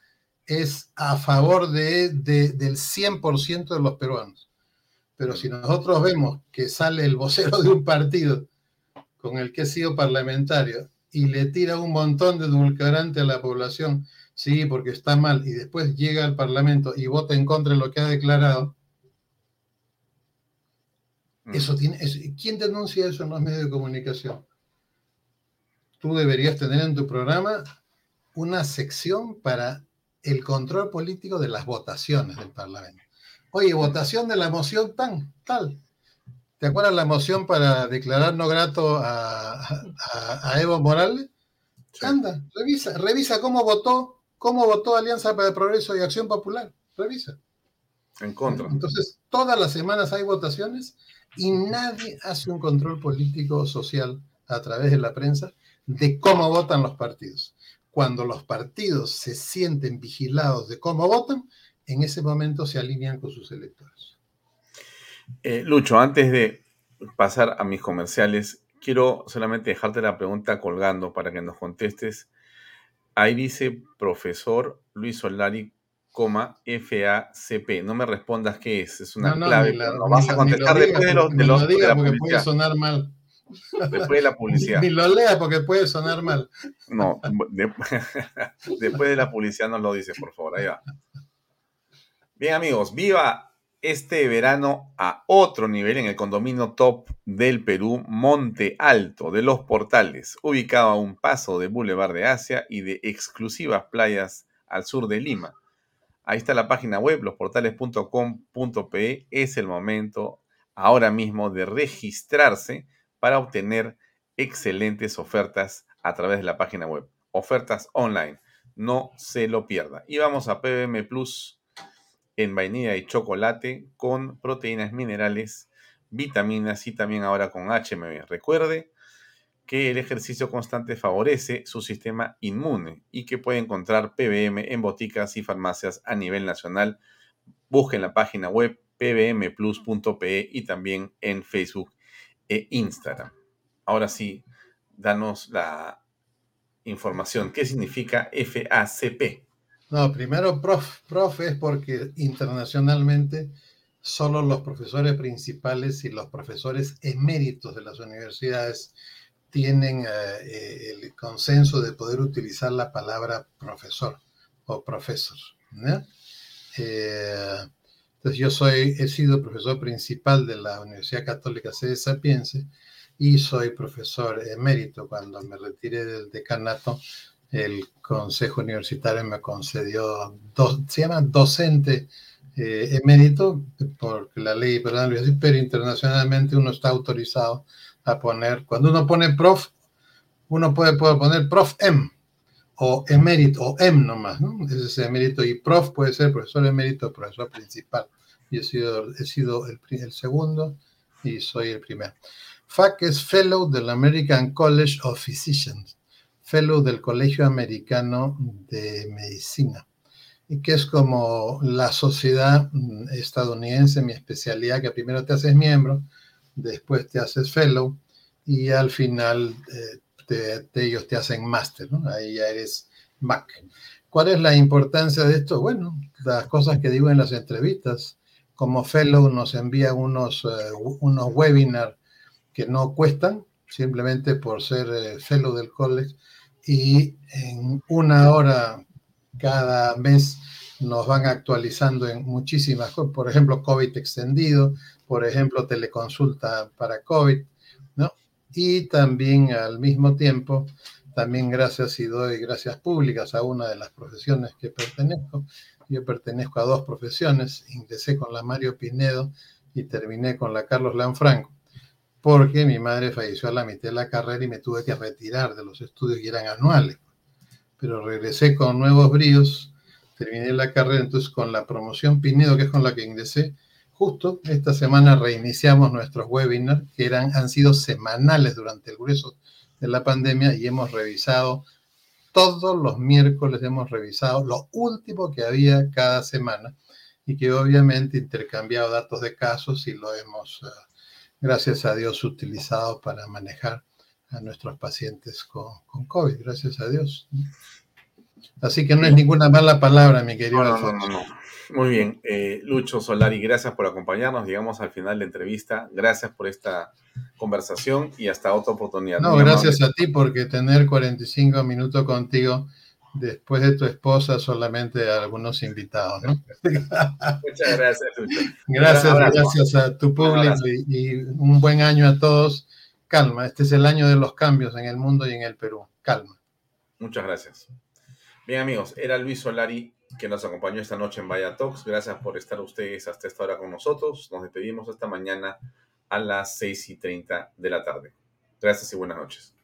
es a favor de, del 100% de los peruanos. Pero si nosotros vemos que sale el vocero de un partido con el que he sido parlamentario y le tira un montón de edulcorante a la población, sí, porque está mal, y después llega al Parlamento y vota en contra de lo que ha declarado, mm. eso tiene, ¿quién denuncia eso en los medios de comunicación? Tú deberías tener en tu programa una sección para el control político de las votaciones del Parlamento. Oye, votación de la moción tan, tal. ¿Te acuerdas la moción para declarar no grato a, Evo Morales? Anda, revisa, revisa cómo votó, cómo votó Alianza para el Progreso y Acción Popular. Revisa. En contra. Entonces, todas las semanas hay votaciones y nadie hace un control político social a través de la prensa de cómo votan los partidos cuando los partidos se sienten vigilados de cómo votan, en ese momento se alinean con sus electores. Eh, Lucho, antes de pasar a mis comerciales, quiero solamente dejarte la pregunta colgando para que nos contestes. Ahí dice profesor Luis Solari, coma, FACP. No me respondas qué es, es una clave. no, vas a contestar después de los... De los porque puede sonar mal. Después de la publicidad. Ni lo lea porque puede sonar mal. No, [LAUGHS] después de la publicidad no lo dice, por favor. Ahí va. Bien, amigos, viva este verano a otro nivel en el condominio top del Perú, Monte Alto de los Portales, ubicado a un paso de Boulevard de Asia y de exclusivas playas al sur de Lima. Ahí está la página web, losportales.com.pe. Es el momento ahora mismo de registrarse para obtener excelentes ofertas a través de la página web. Ofertas online. No se lo pierda. Y vamos a PBM Plus en vainilla y chocolate con proteínas minerales, vitaminas y también ahora con HMB. Recuerde que el ejercicio constante favorece su sistema inmune y que puede encontrar PBM en boticas y farmacias a nivel nacional. Busquen la página web pbmplus.pe y también en Facebook e Instagram. Ahora sí, danos la información. ¿Qué significa FACP? No, primero prof, prof es porque internacionalmente solo los profesores principales y los profesores eméritos de las universidades tienen eh, eh, el consenso de poder utilizar la palabra profesor o profesor. Eh, entonces yo soy, he sido profesor principal de la Universidad Católica Sede Sapiense y soy profesor emérito. Cuando me retiré del decanato, el Consejo Universitario me concedió, se llama docente eh, emérito, porque la ley, perdón, pero internacionalmente uno está autorizado a poner, cuando uno pone prof, uno puede, poner prof M o emérito o M nomás, ¿no? Ese es emérito y prof puede ser profesor emérito profesor principal. Yo he sido, he sido el, el segundo y soy el primero. FAC es Fellow del American College of Physicians fellow del Colegio Americano de Medicina, y que es como la sociedad mm, estadounidense, mi especialidad, que primero te haces miembro, después te haces fellow, y al final eh, ellos te hacen máster. Ahí ya eres MAC. ¿Cuál es la importancia de esto? Bueno, las cosas que digo en las entrevistas, como fellow nos envían unos, eh, unos webinars que no cuestan, simplemente por ser eh, fellow del college, y en una hora cada mes nos van actualizando en muchísimas cosas, por ejemplo, COVID extendido, por ejemplo, teleconsulta para COVID. Y también al mismo tiempo, también gracias y doy gracias públicas a una de las profesiones que pertenezco. Yo pertenezco a dos profesiones, ingresé con la Mario Pinedo y terminé con la Carlos Lanfranco porque mi madre falleció a la mitad de la carrera y me tuve que retirar de los estudios y eran anuales. Pero regresé con nuevos bríos, terminé la carrera entonces con la promoción Pinedo, que es con la que ingresé. Justo esta semana reiniciamos nuestros webinars, que eran, han sido semanales durante el grueso de la pandemia y hemos revisado todos los miércoles, hemos revisado lo último que había cada semana y que obviamente intercambiado datos de casos y lo hemos... Uh, gracias a Dios, utilizado para manejar a nuestros pacientes con, COVID, gracias a Dios. Así que no es ninguna mala palabra, mi querido no, no, no, Muy bien, eh, Lucho Solari, gracias por acompañarnos. Llegamos al final de la entrevista. Gracias por esta conversación y hasta otra oportunidad. No, gracias a ti porque tener 45 minutos contigo después de tu esposa solamente algunos invitados. ¿no? [LAUGHS] Muchas gracias, Lucho. Gracias, gracias a tu público y, un buen año a todos. Calma, este es el año de los cambios en el mundo y en el Perú. Calma. Muchas gracias. Bien, amigos, era Luis Solari que nos acompañó esta noche en Vaya Talks. Gracias por estar ustedes hasta esta hora con nosotros. Nos despedimos esta mañana a las 6 y 30 de la tarde. Gracias y buenas noches.